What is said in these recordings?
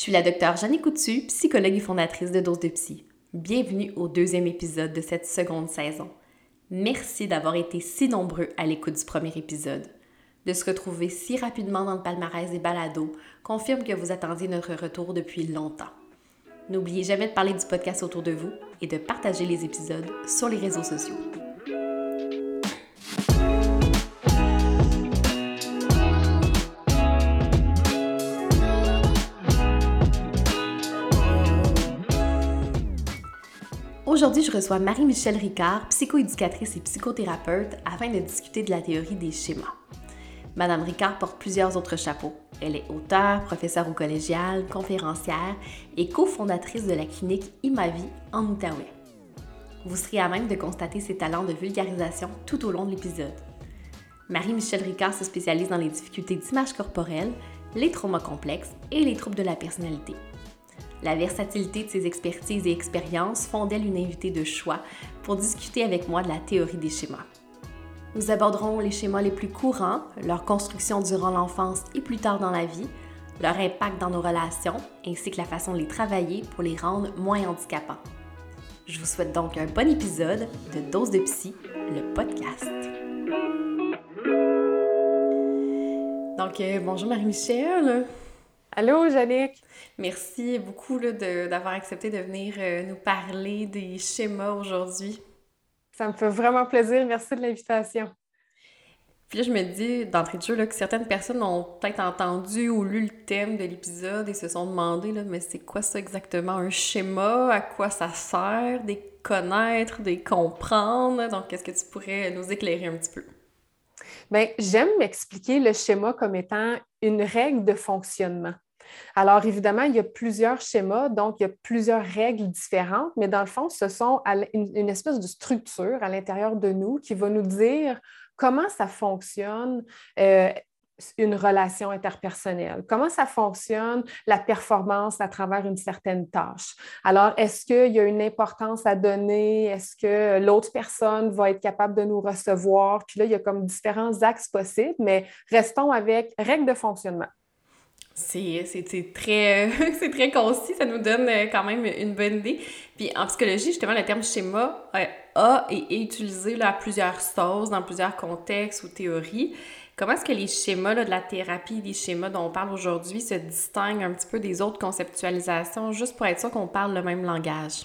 Je suis la docteure Jeannie Coutu, psychologue et fondatrice de Dose de Psy. Bienvenue au deuxième épisode de cette seconde saison. Merci d'avoir été si nombreux à l'écoute du premier épisode. De se retrouver si rapidement dans le palmarès des balados confirme que vous attendiez notre retour depuis longtemps. N'oubliez jamais de parler du podcast autour de vous et de partager les épisodes sur les réseaux sociaux. Aujourd'hui, je reçois Marie-Michel Ricard, psychoéducatrice et psychothérapeute, afin de discuter de la théorie des schémas. Madame Ricard porte plusieurs autres chapeaux. Elle est auteure, professeure au collégial, conférencière et cofondatrice de la clinique Imavi en Outaouais. Vous serez à même de constater ses talents de vulgarisation tout au long de l'épisode. Marie-Michel Ricard se spécialise dans les difficultés d'image corporelle, les traumas complexes et les troubles de la personnalité. La versatilité de ses expertises et expériences font d'elle une invitée de choix pour discuter avec moi de la théorie des schémas. Nous aborderons les schémas les plus courants, leur construction durant l'enfance et plus tard dans la vie, leur impact dans nos relations, ainsi que la façon de les travailler pour les rendre moins handicapants. Je vous souhaite donc un bon épisode de Dose de Psy, le podcast. Donc, euh, bonjour Marie-Michel. Allô, Jannick! Merci beaucoup d'avoir accepté de venir euh, nous parler des schémas aujourd'hui. Ça me fait vraiment plaisir. Merci de l'invitation. Puis là, je me dis d'entrée de jeu là, que certaines personnes ont peut-être entendu ou lu le thème de l'épisode et se sont demandé là, mais c'est quoi ça exactement? Un schéma? À quoi ça sert? Des connaître, des comprendre? Donc, est-ce que tu pourrais nous éclairer un petit peu? Bien, j'aime m'expliquer le schéma comme étant une règle de fonctionnement. Alors, évidemment, il y a plusieurs schémas, donc il y a plusieurs règles différentes, mais dans le fond, ce sont une, espèce de structure à l'intérieur de nous qui va nous dire comment ça fonctionne. Euh, une relation interpersonnelle? Comment ça fonctionne la performance à travers une certaine tâche? Alors, est-ce qu'il y a une importance à donner? Est-ce que l'autre personne va être capable de nous recevoir? Puis là, il y a comme différents axes possibles, mais restons avec règles de fonctionnement. C'est très, très concis, ça nous donne euh, quand même une bonne idée. Puis en psychologie, justement, le terme schéma euh, a et est utilisé à plusieurs sauces, dans plusieurs contextes ou théories. Comment est-ce que les schémas de la thérapie, les schémas dont on parle aujourd'hui, se distinguent un petit peu des autres conceptualisations, juste pour être sûr qu'on parle le même langage?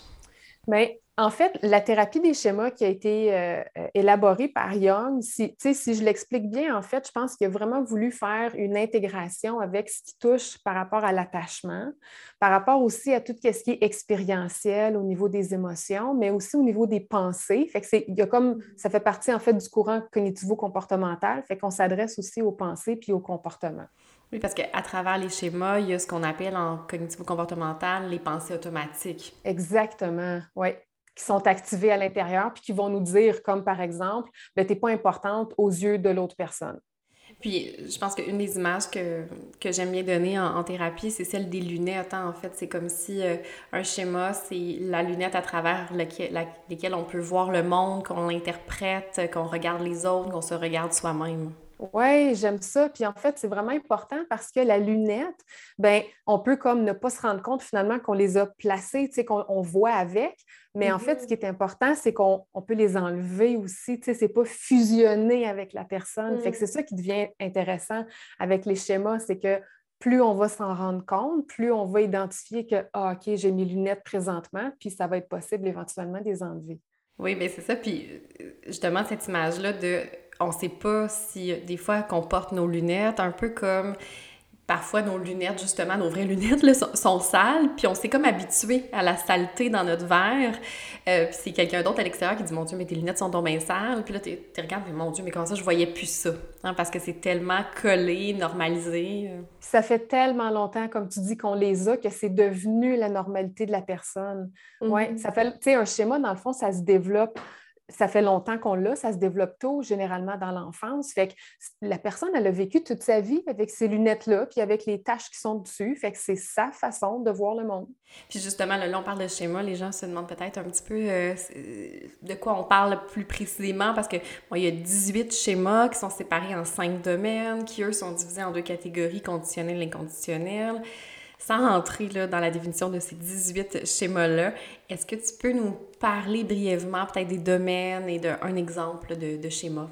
Bien, en fait, la thérapie des schémas qui a été euh, euh, élaborée par Young, si, si je l'explique bien, en fait, je pense qu'il a vraiment voulu faire une intégration avec ce qui touche par rapport à l'attachement, par rapport aussi à tout ce qui est expérientiel au niveau des émotions, mais aussi au niveau des pensées. Fait que il y a comme, ça fait partie en fait du courant cognitivo-comportemental, fait qu'on s'adresse aussi aux pensées puis aux comportements. Oui, parce qu'à travers les schémas, il y a ce qu'on appelle en cognitivo-comportemental les pensées automatiques. Exactement, oui qui sont activés à l'intérieur, puis qui vont nous dire, comme par exemple, ben, tu n'es pas importante aux yeux de l'autre personne. Puis, je pense qu'une des images que, que j'aime bien donner en, thérapie, c'est celle des lunettes. Hein. En fait, c'est comme si euh, un schéma, c'est la lunette à travers laquelle on peut voir le monde, qu'on l'interprète, qu'on regarde les autres, qu'on se regarde soi-même. Oui, j'aime ça. Puis en fait, c'est vraiment important parce que la lunette, ben, on peut comme ne pas se rendre compte finalement qu'on les a placées, qu'on voit avec. Mais en fait, ce mm-hmm. qui est important, c'est qu'on peut les enlever aussi. Tu sais, c'est pas fusionné avec la personne. Fait que c'est mm. ça qui devient intéressant avec les schémas, c'est que plus on va s'en rendre compte, plus on va identifier que, ah, OK, j'ai mes lunettes présentement, puis ça va être possible éventuellement de les enlever. Oui, bien c'est ça. Puis justement, cette image-là de on sait pas si des fois qu'on porte nos lunettes, un peu comme parfois nos lunettes, justement, nos vraies lunettes là, sont, sales, puis on s'est comme habitué à la saleté dans notre verre. Euh, puis c'est quelqu'un d'autre à l'extérieur qui dit Mon Dieu, mais tes lunettes sont tombées sales. Puis là, tu regardes, mais mon Dieu, mais comment ça, je voyais plus ça. Hein, parce que c'est tellement collé, normalisé. Ça fait tellement longtemps, comme tu dis, qu'on les a, que c'est devenu la normalité de la personne. Oui, mm-hmm. ça fait, tu sais, un schéma, dans le fond, ça se développe ça fait longtemps qu'on l'a, ça se développe tôt, généralement dans l'enfance. Fait que la personne, elle a vécu toute sa vie avec ces lunettes-là, puis avec les taches qui sont dessus. Fait que c'est sa façon de voir le monde. Puis justement, là, on parle de schéma, les gens se demandent peut-être un petit peu euh, de quoi on parle plus précisément, parce que il y a 18 schémas qui sont séparés en cinq domaines, qui eux sont divisés en deux catégories, conditionnelles et inconditionnelles. Sans entrer là, dans la définition de ces 18 schémas-là, est-ce que tu peux nous parler brièvement peut-être des domaines et d'un exemple de, de schéma?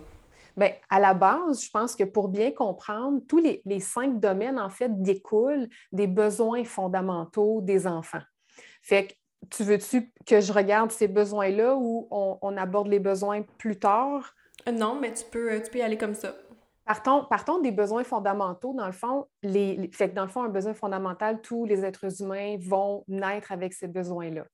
Bien, à la base, je pense que pour bien comprendre, tous les, les cinq domaines, en fait, découlent des besoins fondamentaux des enfants. Fait que tu veux-tu que je regarde ces besoins-là ou on, aborde les besoins plus tard? Euh, non, mais tu peux, tu peux y aller comme ça. Partons, des besoins fondamentaux. Dans le fond, les, fait que un besoin fondamental, tous les êtres humains vont naître avec ces besoins-là.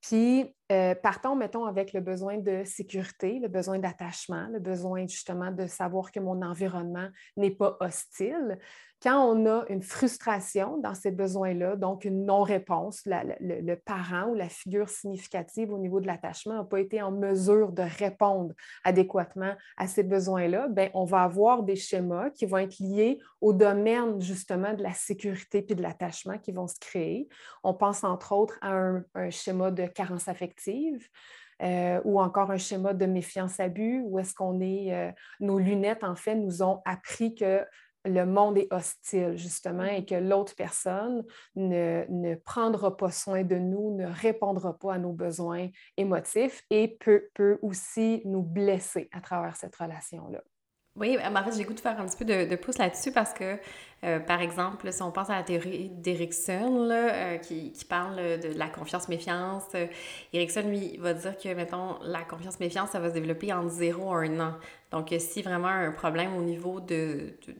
Puis, euh, partons, mettons, avec le besoin de sécurité, le besoin d'attachement, le besoin justement de savoir que mon environnement n'est pas hostile. Quand on a une frustration dans ces besoins-là, donc une non-réponse, le, parent ou la figure significative au niveau de l'attachement n'a pas été en mesure de répondre adéquatement à ces besoins-là, ben, on va avoir des schémas qui vont être liés au domaine justement de la sécurité puis de l'attachement qui vont se créer. On pense entre autres à un, schéma de carence affective. Euh, ou encore un schéma de méfiance-abus, où est-ce qu'on est, euh, nos lunettes, en fait, nous ont appris que le monde est hostile, justement, et que l'autre personne ne, prendra pas soin de nous, ne répondra pas à nos besoins émotifs et peut, peut aussi nous blesser à travers cette relation-là. Oui, en fait, j'ai goût de faire un petit peu de, pouce là-dessus parce que, euh, par exemple, si on pense à la théorie d'Erickson, euh, qui, parle de, la confiance-méfiance, euh, Erickson, lui, va dire que, mettons, la confiance-méfiance, ça va se développer en 0 à 1 an. Donc, si vraiment un problème au niveau de de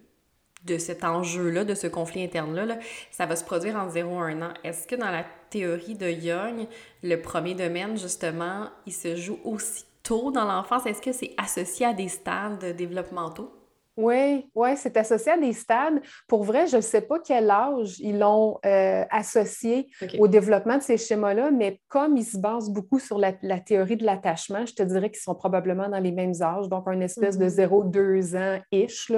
cet enjeu-là, de ce conflit interne-là, ça va se produire en 0 à 1 an. Est-ce que dans la théorie de Young, le premier domaine, justement, il se joue aussi tôt dans l'enfance? Est-ce que c'est associé à des stades développementaux? Oui, oui, c'est associé à des stades. Pour vrai, je ne sais pas quel âge ils l'ont euh, associé au développement de ces schémas-là, mais comme ils se basent beaucoup sur la, théorie de l'attachement, je te dirais qu'ils sont probablement dans les mêmes âges, donc un espèce de 0-2 mhm. ans-ish,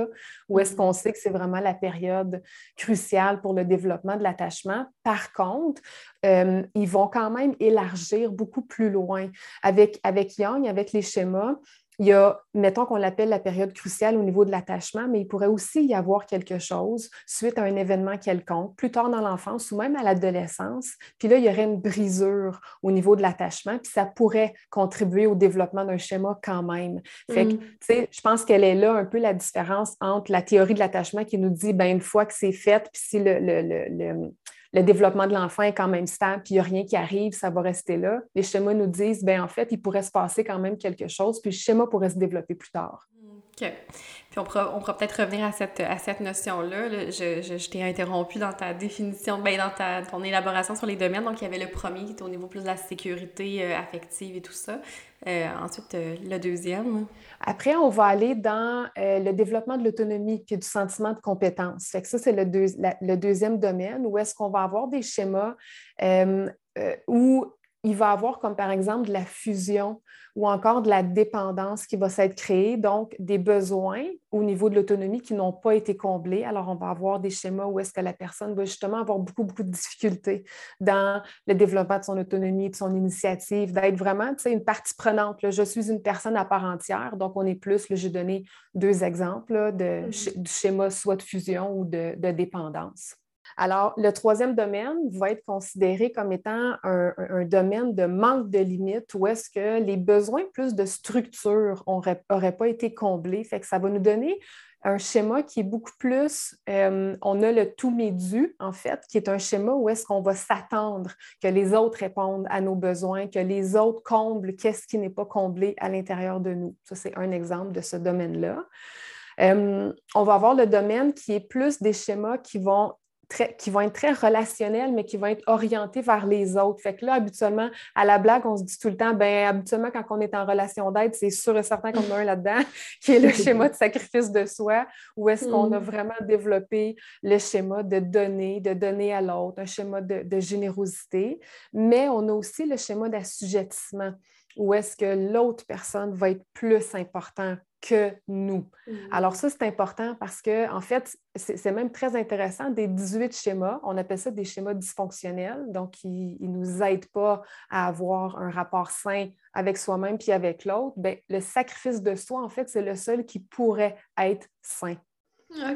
où est-ce mhm. qu'on sait que c'est vraiment la période cruciale pour le développement de l'attachement. Par contre, euh, ils vont quand même élargir beaucoup plus loin. Avec, avec Young, avec les schémas, il y a, mettons qu'on l'appelle la période cruciale au niveau de l'attachement, mais il pourrait aussi y avoir quelque chose suite à un événement quelconque, plus tard dans l'enfance ou même à l'adolescence. Puis là, il y aurait une brisure au niveau de l'attachement, puis ça pourrait contribuer au développement d'un schéma quand même. Fait que, mm. tu sais, je pense qu'elle est là un peu la différence entre la théorie de l'attachement qui nous dit, ben une fois que c'est fait, puis si le, le le développement de l'enfant est quand même stable, puis il n'y a rien qui arrive, ça va rester là. Les schémas nous disent, ben en fait, il pourrait se passer quand même quelque chose, puis le schéma pourrait se développer plus tard. Puis on pourra, on pourra peut-être revenir à cette, à cette notion-là. Je, je, t'ai interrompu dans ta définition, ben, dans ta, ton élaboration sur les domaines. Donc, il y avait le premier qui était au niveau plus de la sécurité euh, affective et tout ça. Euh, ensuite, euh, le deuxième. Après, on va aller dans le développement de l'autonomie puis du sentiment de compétence. Fait que ça, c'est le, le, deuxième domaine où est-ce qu'on va avoir des schémas où il va avoir comme par exemple de la fusion ou encore de la dépendance qui va s'être créée, donc des besoins au niveau de l'autonomie qui n'ont pas été comblés. Alors, on va avoir des schémas où est-ce que la personne va justement avoir beaucoup, beaucoup de difficultés dans le développement de son autonomie, de son initiative, d'être vraiment une partie prenante. Je suis une personne à part entière, donc on est plus, j'ai donné deux exemples de, mm-hmm. du schéma soit de fusion ou de dépendance. Alors, le troisième domaine va être considéré comme étant un, domaine de manque de limites où est-ce que les besoins plus de structure n'auraient pas été comblés. Fait que ça va nous donner un schéma qui est beaucoup plus, euh, on a le tout médu, en fait, qui est un schéma où est-ce qu'on va s'attendre que les autres répondent à nos besoins, que les autres comblent qu'est-ce qui n'est pas comblé à l'intérieur de nous. Ça, c'est un exemple de ce domaine-là. Euh, on va avoir le domaine qui est plus des schémas qui vont qui vont être très relationnels, mais qui vont être orientés vers les autres. Fait que là, habituellement, à la blague, on se dit tout le temps, ben habituellement, quand on est en relation d'aide, c'est sûr et certain qu'on a un là-dedans, qui est le schéma de sacrifice de soi, où est-ce qu'on a mm. vraiment développé le schéma de donner, de donner à l'autre, un schéma de, de générosité. Mais on a aussi le schéma d'assujettissement où est-ce que l'autre personne va être plus important que nous. Mm. Alors ça, c'est important parce que, en fait, c'est même très intéressant. Des 18 schémas, on appelle ça des schémas dysfonctionnels, donc ils ne nous aident pas à avoir un rapport sain avec soi-même puis avec l'autre. Ben, le sacrifice de soi, en fait, c'est le seul qui pourrait être sain.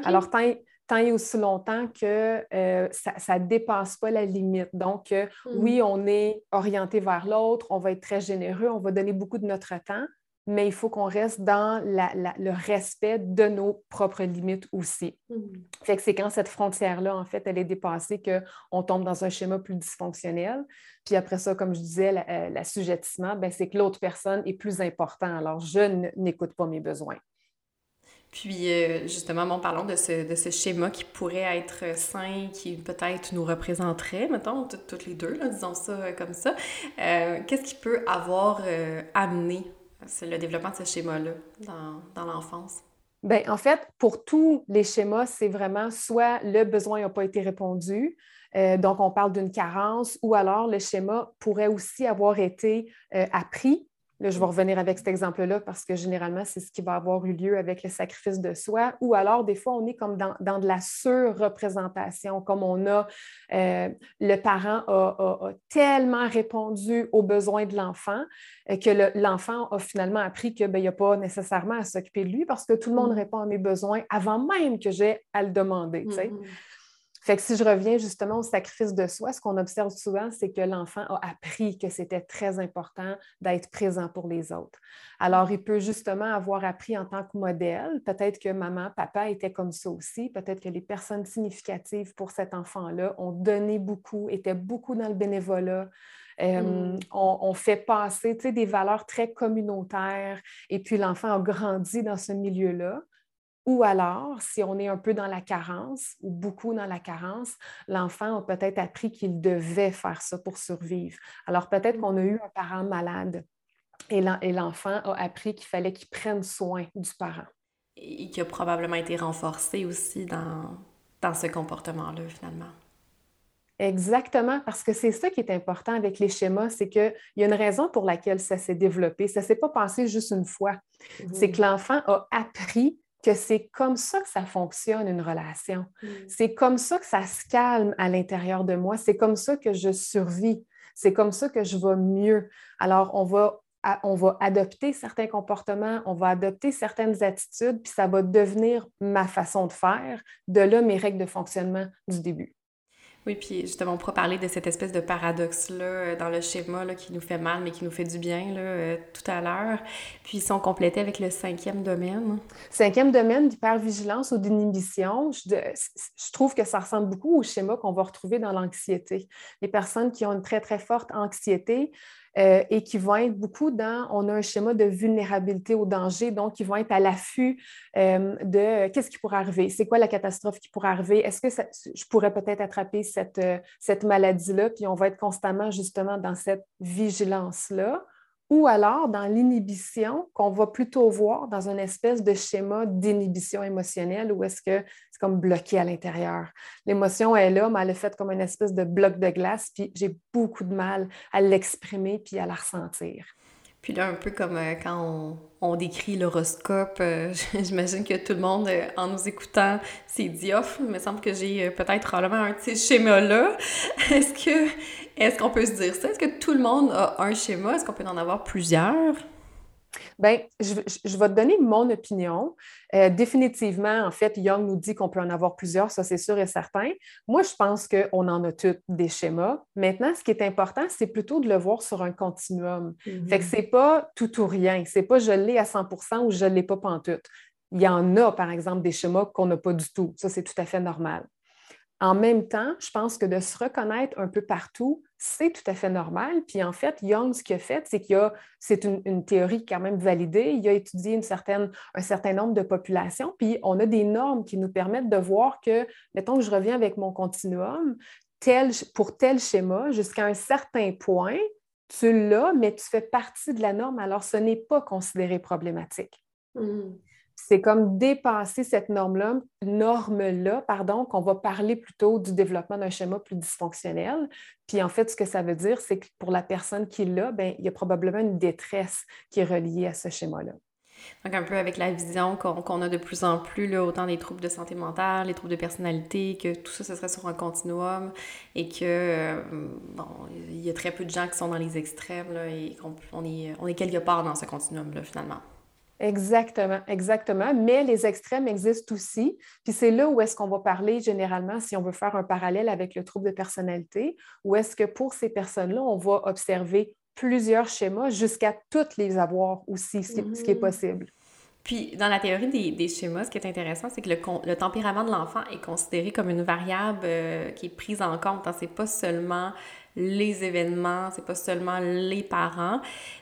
Alors, tant, tant et aussi longtemps que euh, ça ne dépasse pas la limite. Donc, euh, oui, mm. on est orienté vers l'autre, on va être très généreux, on va donner beaucoup de notre temps, mais il faut qu'on reste dans le respect de nos propres limites aussi. Mm. Fait que c'est quand cette frontière-là, en fait, elle est dépassée qu'on tombe dans un schéma plus dysfonctionnel. Puis après ça, comme je disais, l'assujettissement, ben, c'est que l'autre personne est plus important. Alors, je n'écoute pas mes besoins. Puis, euh, justement, bon, parlons de ce, de ce schéma qui pourrait être sain, qui peut-être nous représenterait, mettons, toutes les deux, disons ça euh, comme ça. Euh, qu'est-ce qui peut avoir amené le développement de ce schéma-là dans, dans l'enfance? Bien, en fait, pour tous les schémas, c'est vraiment soit le besoin n'a pas été répondu, donc on parle d'une carence, ou alors le schéma pourrait aussi avoir été appris Là, je vais revenir avec cet exemple-là parce que généralement, c'est ce qui va avoir eu lieu avec le sacrifice de soi. Ou alors, des fois, on est comme dans, de la surreprésentation, comme on a, euh, le parent a, tellement répondu aux besoins de l'enfant euh, que l'enfant a finalement appris qu'il ben, n'y a pas nécessairement à s'occuper de lui parce que tout le monde mm. répond à mes besoins avant même que j'ai à le demander. Fait que si je reviens justement au sacrifice de soi, ce qu'on observe souvent, c'est que l'enfant a appris que c'était très important d'être présent pour les autres. Alors, il peut justement avoir appris en tant que modèle. Peut-être que maman, papa étaient comme ça aussi. Peut-être que les personnes significatives pour cet enfant-là ont donné beaucoup, étaient beaucoup dans le bénévolat. Euh, mm. on, on, fait passer des valeurs très communautaires et puis l'enfant a grandi dans ce milieu-là. Ou alors, si on est un peu dans la carence ou beaucoup dans la carence, l'enfant a peut-être appris qu'il devait faire ça pour survivre. Alors peut-être qu'on a eu un parent malade et l'enfant a appris qu'il fallait qu'il prenne soin du parent. Et qui a probablement été renforcé aussi dans, dans ce comportement-là, finalement. Exactement, parce que c'est ça qui est important avec les schémas, c'est qu'il y a une raison pour laquelle ça s'est développé. Ça ne s'est pas passé juste une fois. C'est que l'enfant a appris que c'est comme ça que ça fonctionne, une relation. Mm. C'est comme ça que ça se calme à l'intérieur de moi. C'est comme ça que je survis. C'est comme ça que je vais mieux. Alors, on va, on va adopter certains comportements, on va adopter certaines attitudes, puis ça va devenir ma façon de faire. De là, mes règles de fonctionnement du début. Oui, puis justement, on pourra parler de cette espèce de paradoxe-là euh, dans le schéma là, qui nous fait mal, mais qui nous fait du bien là, euh, tout à l'heure. Puis si on complétait avec le cinquième domaine. Cinquième domaine d'hypervigilance ou d'inhibition, je, je, trouve que ça ressemble beaucoup au schéma qu'on va retrouver dans l'anxiété. Les personnes qui ont une très, très forte anxiété, euh, et qui vont être beaucoup dans, on a un schéma de vulnérabilité au danger, donc ils vont être à l'affût euh, de qu'est-ce qui pourrait arriver, c'est quoi la catastrophe qui pourrait arriver, est-ce que je pourrais peut-être attraper cette, euh, cette maladie-là, puis on va être constamment justement dans cette vigilance-là ou alors dans l'inhibition qu'on va plutôt voir dans une espèce de schéma d'inhibition émotionnelle où est-ce que c'est comme bloqué à l'intérieur. L'émotion est là, mais elle est faite comme une espèce de bloc de glace, puis j'ai beaucoup de mal à l'exprimer puis à la ressentir. Puis là, un peu comme euh, quand on, décrit l'horoscope, euh, j'imagine que tout le monde, euh, en nous écoutant, s'est dit off. Il me semble que j'ai peut-être probablement un petit schéma-là. Est-ce que est-ce qu'on peut se dire ça? Est-ce que tout le monde a un schéma? Est-ce qu'on peut en avoir plusieurs? Bien, je, je, vais te donner mon opinion. Euh, définitivement, en fait, Young nous dit qu'on peut en avoir plusieurs, ça c'est sûr et certain. Moi, je pense qu'on en a tous des schémas. Maintenant, ce qui est important, c'est plutôt de le voir sur un continuum. Mm-hmm. Fait que c'est pas tout ou rien. C'est pas je l'ai à 100% ou je l'ai pas pantoute. Il y en a, par exemple, des schémas qu'on n'a pas du tout. Ça, c'est tout à fait normal. En même temps, je pense que de se reconnaître un peu partout, c'est tout à fait normal. Puis en fait, Young, ce qu'il a fait, c'est qu'il a, c'est une, théorie quand même validée. Il a étudié une un certain nombre de populations, puis on a des normes qui nous permettent de voir que, mettons que je reviens avec mon continuum, pour tel schéma, jusqu'à un certain point, tu l'as, mais tu fais partie de la norme, alors ce n'est pas considéré problématique. Mmh c'est comme dépasser cette norme-là, norme-là, pardon, qu'on va parler plutôt du développement d'un schéma plus dysfonctionnel. Puis en fait, ce que ça veut dire, c'est que pour la personne qui l'a, ben, il y a probablement une détresse qui est reliée à ce schéma-là. Donc, un peu avec la vision qu'on a de plus en plus, là, autant des troubles de santé mentale, les troubles de personnalité, que tout ça, ce serait sur un continuum et que, euh, bon, il y a très peu de gens qui sont dans les extrêmes là, et qu'on on est, on est quelque part dans ce continuum-là, finalement. Exactement, exactement. Mais les extrêmes existent aussi. Puis c'est là où est-ce qu'on va parler généralement, si on veut faire un parallèle avec le trouble de personnalité, où est-ce que pour ces personnes-là, on va observer plusieurs schémas jusqu'à toutes les avoir aussi, ce qui est mm. possible. Puis, dans la théorie des, schémas, ce qui est intéressant, c'est que le, tempérament de l'enfant est considéré comme une variable euh, qui est prise en compte. Hein. C'est pas seulement les événements, c'est pas seulement les parents.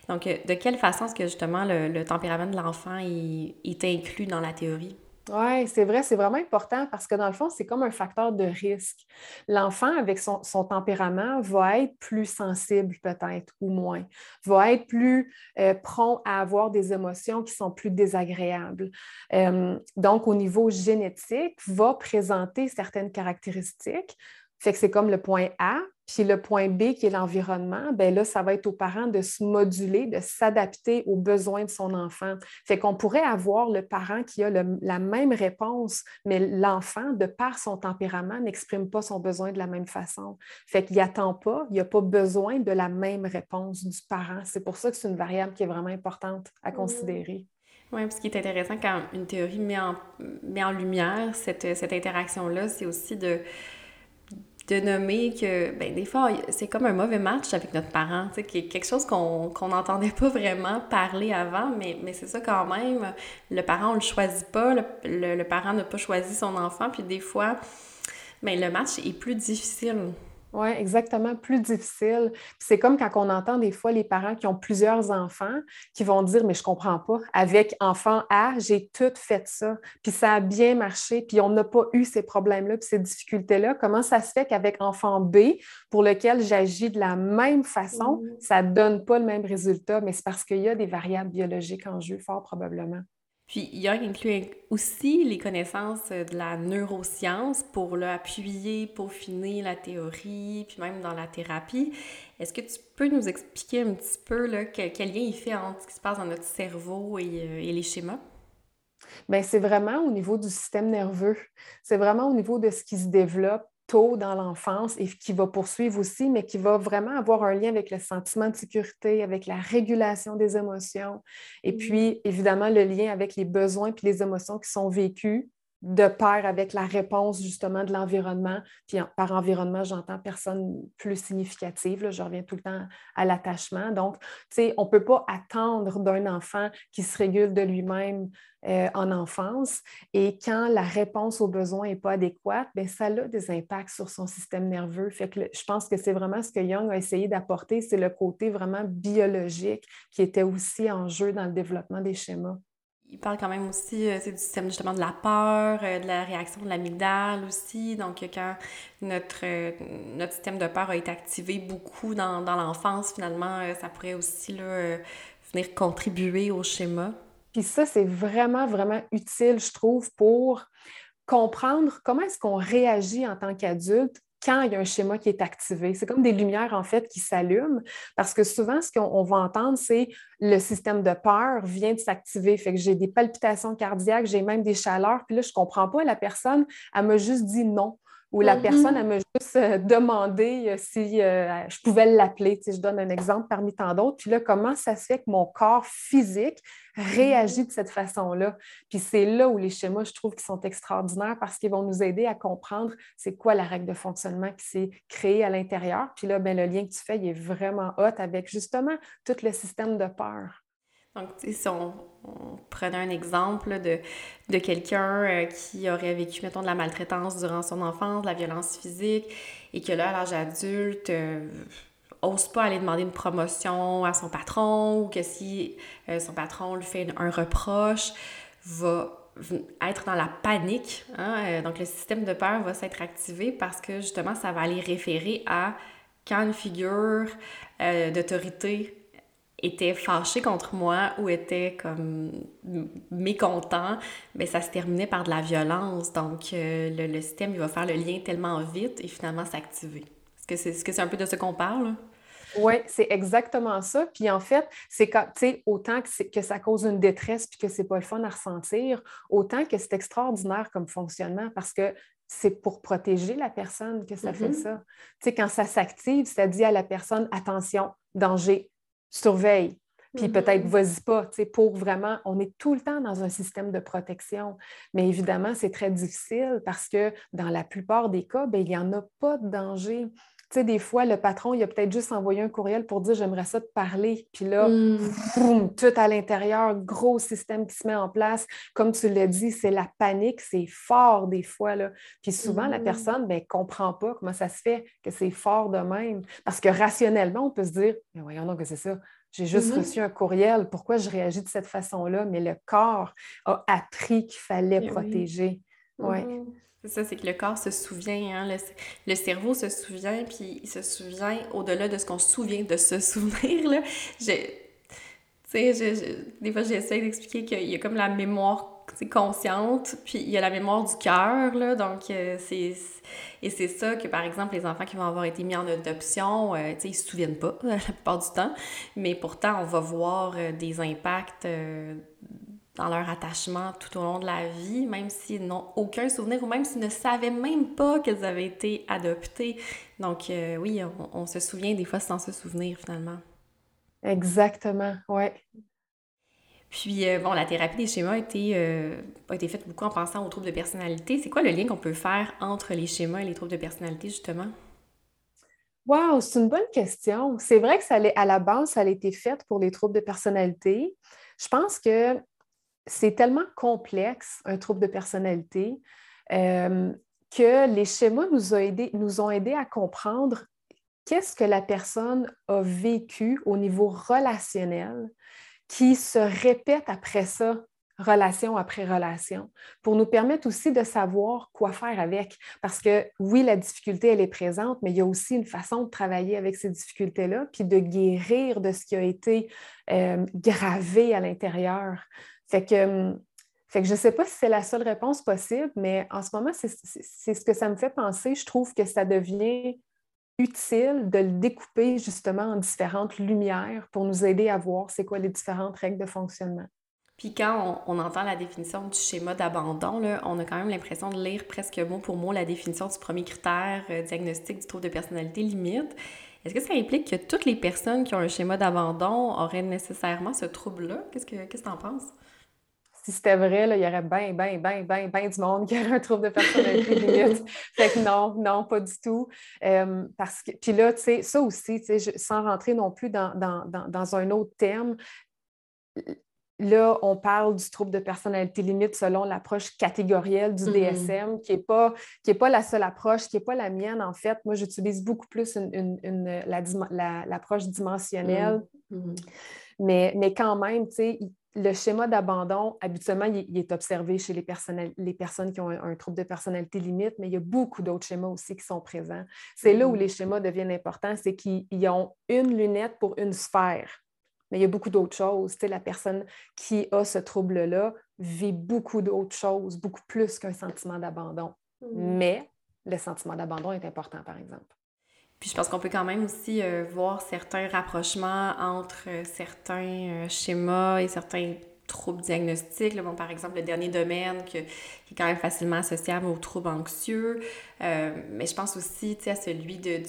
Donc, euh, de quelle façon est-ce que justement le, tempérament de l'enfant est inclus dans la théorie? Oui, c'est vrai, c'est vraiment important parce que dans le fond, c'est comme un facteur de risque. L'enfant, avec son, tempérament, va être plus sensible peut-être ou moins, va être plus euh, prompt à avoir des émotions qui sont plus désagréables. Euh, donc, au niveau génétique, va présenter certaines caractéristiques. Fait que c'est comme le point A, puis le point B, qui est l'environnement, ben là, ça va être aux parents de se moduler, de s'adapter aux besoins de son enfant. Fait qu'on pourrait avoir le parent qui a la même réponse, mais l'enfant, de par son tempérament, n'exprime pas son besoin de la même façon. Fait qu'il attend pas, il a pas besoin de la même réponse du parent. C'est pour ça que c'est une variable qui est vraiment importante à mmh. considérer. Oui, ce qui est intéressant quand une théorie met en, met en lumière cette, cette interaction-là, c'est aussi de de nommer que, ben, des fois, c'est comme un mauvais match avec notre parent, tu sais, quelque chose qu'on n'entendait pas vraiment parler avant, mais, c'est ça quand même. Le parent, on le choisit pas, le, le parent n'a pas choisi son enfant, puis des fois, ben, le match est plus difficile. Oui, exactement, plus difficile. C'est comme quand on entend des fois les parents qui ont plusieurs enfants qui vont dire Mais je ne comprends pas, avec enfant A, j'ai tout fait ça, puis ça a bien marché, puis on n'a pas eu ces problèmes-là, puis ces difficultés-là. Comment ça se fait qu'avec enfant B, pour lequel j'agis de la même façon, mmh. ça ne donne pas le même résultat? Mais c'est parce qu'il y a des variables biologiques en jeu, fort probablement. Puis Young inclut aussi les connaissances de la neuroscience pour là, appuyer, peaufiner la théorie, puis même dans la thérapie. Est-ce que tu peux nous expliquer un petit peu là, quel, lien il fait entre ce qui se passe dans notre cerveau et, euh, et les schémas? Bien, c'est vraiment au niveau du système nerveux. C'est vraiment au niveau de ce qui se développe tôt dans l'enfance et qui va poursuivre aussi, mais qui va vraiment avoir un lien avec le sentiment de sécurité, avec la régulation des émotions et mmh. puis évidemment le lien avec les besoins puis les émotions qui sont vécues de pair avec la réponse justement de l'environnement. Puis par environnement, j'entends personne plus significative. je reviens tout le temps à l'attachement. Donc, tu sais, on ne peut pas attendre d'un enfant qui se régule de lui-même euh, en enfance. Et quand la réponse aux besoins n'est pas adéquate, bien, ça a des impacts sur son système nerveux. Fait que je pense que c'est vraiment ce que Young a essayé d'apporter, c'est le côté vraiment biologique qui était aussi en jeu dans le développement des schémas il parle quand même aussi euh, du système justement de la peur, euh, de la réaction de l'amygdale aussi. Donc, quand notre, euh, notre système de peur a été activé beaucoup dans, dans l'enfance, finalement, ça pourrait aussi venir contribuer au schéma. Puis ça, c'est vraiment, vraiment utile, je trouve, pour comprendre comment est-ce qu'on réagit en tant qu'adulte quand il y a un schéma qui est activé. C'est comme des lumières, en fait, qui s'allument parce que souvent, ce qu'on va entendre, c'est le système de peur vient de s'activer. Fait que j'ai des palpitations cardiaques, j'ai même des chaleurs. Puis là, je ne comprends pas. La personne, elle m'a juste dit non où la mm-hmm. personne, elle m'a juste euh, demandé euh, si euh, je pouvais l'appeler. je donne un exemple parmi tant d'autres. Puis là, comment ça se fait que mon corps physique réagit de cette façon-là? Puis c'est là où les schémas, je trouve, qui sont extraordinaires parce qu'ils vont nous aider à comprendre c'est quoi la règle de fonctionnement qui s'est créée à l'intérieur. Puis là, ben, le lien que tu fais, il est vraiment hot avec justement tout le système de peur. Donc, si on, prenait un exemple de, de quelqu'un euh, qui aurait vécu, mettons, de la maltraitance durant son enfance, de la violence physique, et que là, à l'âge adulte, euh, pas aller demander une promotion à son patron, ou que si euh, son patron lui fait un reproche, va être dans la panique. Hein, donc, le système de peur va s'être activé parce que justement, ça va aller référer à quand une figure d'autorité était fâché contre moi ou était comme mécontent, mais ça se terminait par de la violence. Donc, euh, le, système, il va faire le lien tellement vite et finalement s'activer. Est-ce que c'est est -ce un peu de ce qu'on parle? Oui, c'est exactement ça. Puis en fait, c'est tu sais, autant que, que, ça cause une détresse puis que c'est pas le fun à ressentir, autant que c'est extraordinaire comme fonctionnement parce que c'est pour protéger la personne que ça fait mm-hmm. ça. Tu sais, quand ça s'active, ça dit à la personne attention, danger, surveille. Puis peut-être, mm-hmm. vas-y pas, tu sais, pour vraiment, on est tout le temps dans un système de protection. Mais évidemment, c'est très difficile parce que dans la plupart des cas, bien, il n'y en a pas de danger. Tu sais, des fois, le patron, il a peut-être juste envoyé un courriel pour dire j'aimerais ça te parler. Puis là, mm. tout à l'intérieur, gros système qui se met en place. Comme tu l'as dit, c'est la panique, c'est fort des fois. Là. Puis souvent, la mm. personne ne ben, comprend pas comment ça se fait que c'est fort de même. Parce que rationnellement, on peut se dire mais voyons donc que c'est ça. J'ai juste mm-hmm. reçu un courriel. Pourquoi je réagis de cette façon-là? Mais le corps a appris qu'il fallait eh protéger. Oui. Mm-hmm. C'est ça, c'est que le corps se souvient, hein, le, cerveau se souvient, puis il se souvient au-delà de ce qu'on se souvient de se souvenir. Là. Je, des fois, j'essaie d'expliquer qu'il y a comme la mémoire consciente, puis il y a la mémoire du cœur, là, donc euh, c'est... Et c'est ça que, par exemple, les enfants qui vont avoir été mis en adoption, euh, tu sais, ils se souviennent pas la plupart du temps, mais pourtant, on va voir euh, des impacts dans leur attachement tout au long de la vie, même s'ils n'ont aucun souvenir ou même s'ils ne savaient même pas qu'elles avaient été adoptées. Donc euh, oui, on, se souvient des fois sans se souvenir finalement. Exactement, oui. Puis euh, bon, la thérapie des schémas a été, euh, a été faite beaucoup en pensant aux troubles de personnalité. C'est quoi le lien qu'on peut faire entre les schémas et les troubles de personnalité justement? Wow, c'est une bonne question. C'est vrai que ça à la base, ça a été fait pour les troubles de personnalité. Je pense que c'est tellement complexe, un trouble de personnalité, euh, que les schémas nous, ont aidés à comprendre qu'est-ce que la personne a vécu au niveau relationnel qui se répète après ça relation après relation, pour nous permettre aussi de savoir quoi faire avec. Parce que oui, la difficulté, elle est présente, mais il y a aussi une façon de travailler avec ces difficultés-là, puis de guérir de ce qui a été euh, gravé à l'intérieur. Fait que, hum, fait que je ne sais pas si c'est la seule réponse possible, mais en ce moment, c'est ce que ça me fait penser. Je trouve que ça devient utile de le découper justement en différentes lumières pour nous aider à voir c'est quoi les différentes règles de fonctionnement. Puis quand on, entend la définition du schéma d'abandon, on a quand même l'impression de lire presque mot pour mot la définition du premier critère euh, diagnostic du trouble de personnalité limite. Est-ce que ça implique que toutes les personnes qui ont un schéma d'abandon auraient nécessairement ce trouble-là? Qu'est-ce que tu en penses? Si c'était vrai, là, il y aurait bien, bien, bien, bien, bien du monde qui aurait un trouble de personnalité limite. fait que non, non, pas du tout. Euh, parce que, puis là, tu sais, ça aussi, tu sais, sans rentrer non plus dans, dans, un autre terme, Là, on parle du trouble de personnalité limite selon l'approche catégorielle du DSM, mm-hmm. qui n'est pas, pas la seule approche, qui n'est pas la mienne, en fait. Moi, j'utilise beaucoup plus une, l'approche dimensionnelle. Mm-hmm. Mais, mais quand même, tu sais, le schéma d'abandon, habituellement, il, est observé chez les, les personnes qui ont un, trouble de personnalité limite, mais il y a beaucoup d'autres schémas aussi qui sont présents. C'est là où mm-hmm. les schémas deviennent importants, c'est qu'ils ont une lunette pour une sphère. Mais il y a beaucoup d'autres choses. la personne qui a ce trouble-là vit beaucoup d'autres choses, beaucoup plus qu'un sentiment d'abandon. Mm-hmm. Mais le sentiment d'abandon est important, par exemple. Puis je pense qu'on peut quand même aussi euh, voir certains rapprochements entre euh, certains euh, schémas et certains troubles diagnostiques. bon, par exemple, le dernier domaine qui est quand même facilement associable aux troubles anxieux. mais je pense aussi à celui de,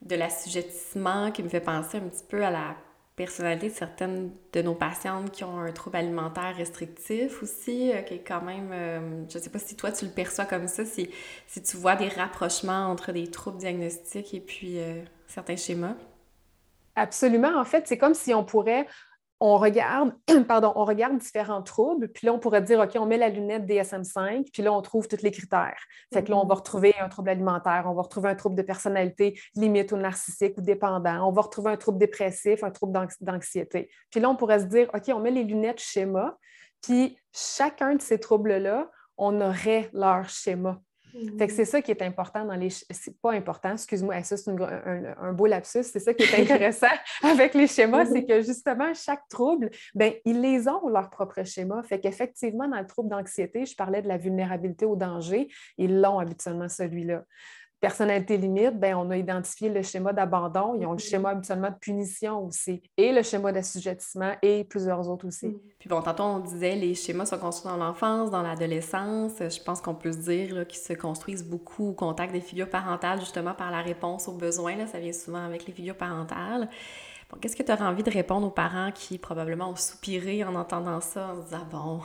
de l'assujettissement qui me fait penser un petit peu à la personnalité de certaines de nos patientes qui ont un trouble alimentaire restrictif aussi, euh, qui est quand même, euh, je ne sais pas si toi tu le perçois comme ça, si, si tu vois des rapprochements entre des troubles diagnostiques et puis euh, certains schémas. Absolument. En fait, c'est comme si on pourrait on regarde, pardon, on regarde différents troubles, puis là, on pourrait dire, OK, on met la lunette DSM-5, puis là, on trouve tous les critères. Fait que là, on va mm-hmm. retrouver un trouble alimentaire, on va retrouver un trouble de personnalité limite ou narcissique ou dépendant, on va retrouver un trouble dépressif, un trouble d'anxiété. Puis là, on pourrait se dire, OK, on met les lunettes schéma, puis chacun de ces troubles-là, on aurait leur schéma. Fait que c'est ça qui est important dans les. C'est pas important, excuse-moi, ça c'est un, beau lapsus. C'est ça qui est intéressant avec les schémas, c'est que justement, chaque trouble, ben ils les ont leur propre schéma. Fait qu'effectivement, dans le trouble d'anxiété, je parlais de la vulnérabilité au danger, ils l'ont habituellement celui-là personnalité limite, ben, on a identifié le schéma d'abandon. Ils ont le mm-hmm. schéma habituellement de punition aussi, et le schéma d'assujettissement, et plusieurs autres aussi. Mm. Puis bon, tantôt, on disait les schémas sont construits dans l'enfance, dans l'adolescence. Je pense qu'on peut se dire qu'ils se construisent beaucoup au contact des figures parentales, justement par la réponse aux besoins. Là. Ça vient souvent avec les figures parentales. Qu'est-ce que tu aurais envie de répondre aux parents qui probablement ont soupiré en entendant ça, en se disant, bon,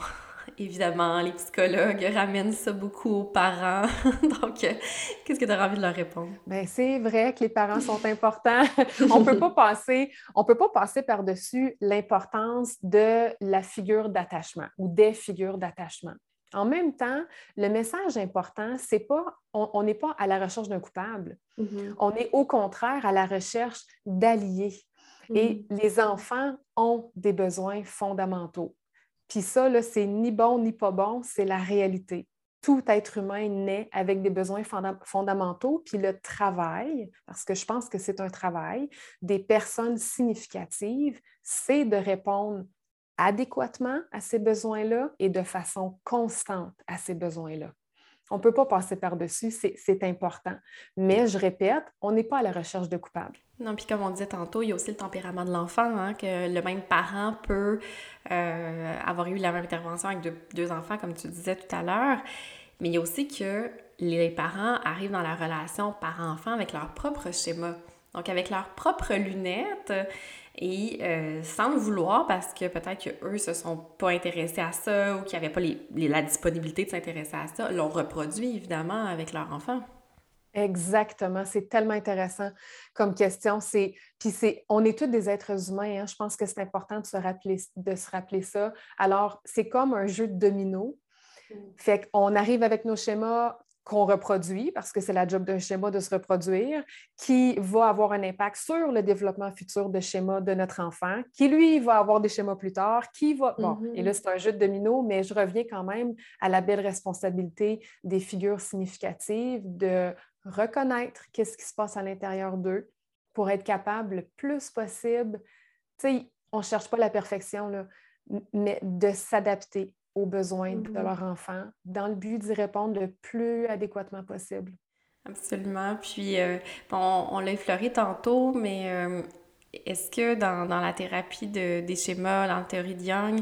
évidemment, les psychologues ramènent ça beaucoup aux parents. Donc, euh, qu'est-ce que tu as envie de leur répondre? Bien, c'est vrai que les parents sont importants. on peut pas passer, on peut pas passer par-dessus l'importance de la figure d'attachement ou des figures d'attachement. En même temps, le message important, c'est pas, on n'est pas à la recherche d'un coupable. Mm-hmm. On est au contraire à la recherche d'alliés. Et mm-hmm. les enfants ont des besoins fondamentaux. Puis ça, c'est ni bon ni pas bon, c'est la réalité. Tout être humain naît avec des besoins fondamentaux, puis le travail, parce que je pense que c'est un travail, des personnes significatives, c'est de répondre adéquatement à ces besoins-là et de façon constante à ces besoins-là. On ne peut pas passer par-dessus, c'est important. Mais je répète, on n'est pas à la recherche de coupables. Non, puis comme on disait tantôt, il y a aussi le tempérament de l'enfant, hein, que le même parent peut euh, avoir eu la même intervention avec deux, enfants, comme tu disais tout à l'heure. Mais il y a aussi que les parents arrivent dans la relation parent-enfant avec leur propre schéma. Donc, avec leurs propres lunettes, et euh, sans le vouloir, parce que peut-être qu'eux ne se sont pas intéressés à ça ou qu'ils n'avaient pas la disponibilité de s'intéresser à ça, l'ont reproduit évidemment avec leur enfant. Exactement, c'est tellement intéressant comme question. C'est puis c'est on est tous des êtres humains. Hein. Je pense que c'est important de se rappeler de se rappeler ça. Alors c'est comme un jeu de domino. Mm. Fait qu'on arrive avec nos schémas, qu'on reproduit, parce que c'est la job d'un schéma de se reproduire, qui va avoir un impact sur le développement futur de schéma de notre enfant, qui lui va avoir des schémas plus tard, qui va... Bon, et là, mm-hmm. c'est un jeu de domino, mais je reviens quand même à la belle responsabilité des figures significatives de reconnaître qu'est-ce qui se passe à l'intérieur d'eux pour être capable le plus possible. Tu sais, on ne cherche pas la perfection, là, mais de s'adapter aux besoins de mm-hmm. leur enfant dans le but d'y répondre le plus adéquatement possible. Absolument. Puis, euh, bon, on l'a effleuré tantôt, mais euh, est-ce que dans, dans, la thérapie de, des schémas, dans la théorie de Young,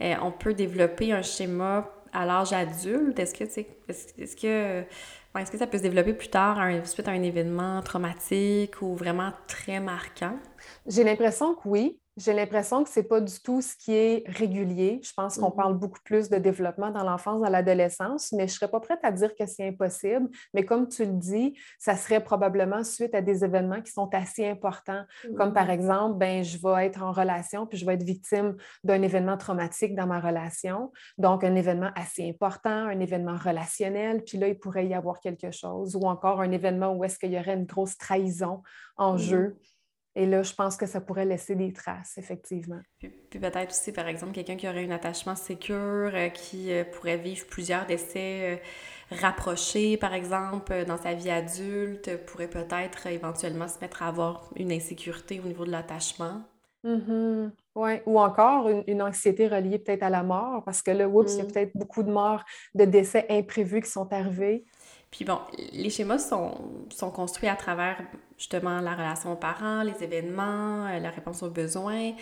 euh, on peut développer un schéma à l'âge adulte? Est-ce que, est-ce, que, est-ce que ça peut se développer plus tard suite à un événement traumatique ou vraiment très marquant? J'ai l'impression que oui. J'ai l'impression que ce n'est pas du tout ce qui est régulier. Je pense qu'on parle mm-hmm. beaucoup plus de développement dans l'enfance, dans l'adolescence, mais je ne serais pas prête à dire que c'est impossible. Mais comme tu le dis, ça serait probablement suite à des événements qui sont assez importants, comme par mm-hmm. exemple, ben, je vais être en relation, puis je vais être victime d'un événement traumatique dans ma relation. Donc, un événement assez important, un événement relationnel, puis là, il pourrait y avoir quelque chose, ou encore un événement où est-ce qu'il y aurait une grosse trahison en mm-hmm. jeu. Et là, je pense que ça pourrait laisser des traces, effectivement. Puis, peut-être aussi, par exemple, quelqu'un qui aurait un attachement sécure, euh, qui euh, pourrait vivre plusieurs décès euh, rapprochés, par exemple, dans sa vie adulte, pourrait peut-être éventuellement se mettre à avoir une insécurité au niveau de l'attachement. Mm-hmm. Ouais. Ou encore une, anxiété reliée peut-être à la mort, parce que là, oups, il y a mm. peut-être beaucoup de morts, de décès imprévus qui sont arrivés. Puis bon, les schémas sont, sont, construits à travers justement la relation aux parents, les événements, euh, la réponse aux besoins.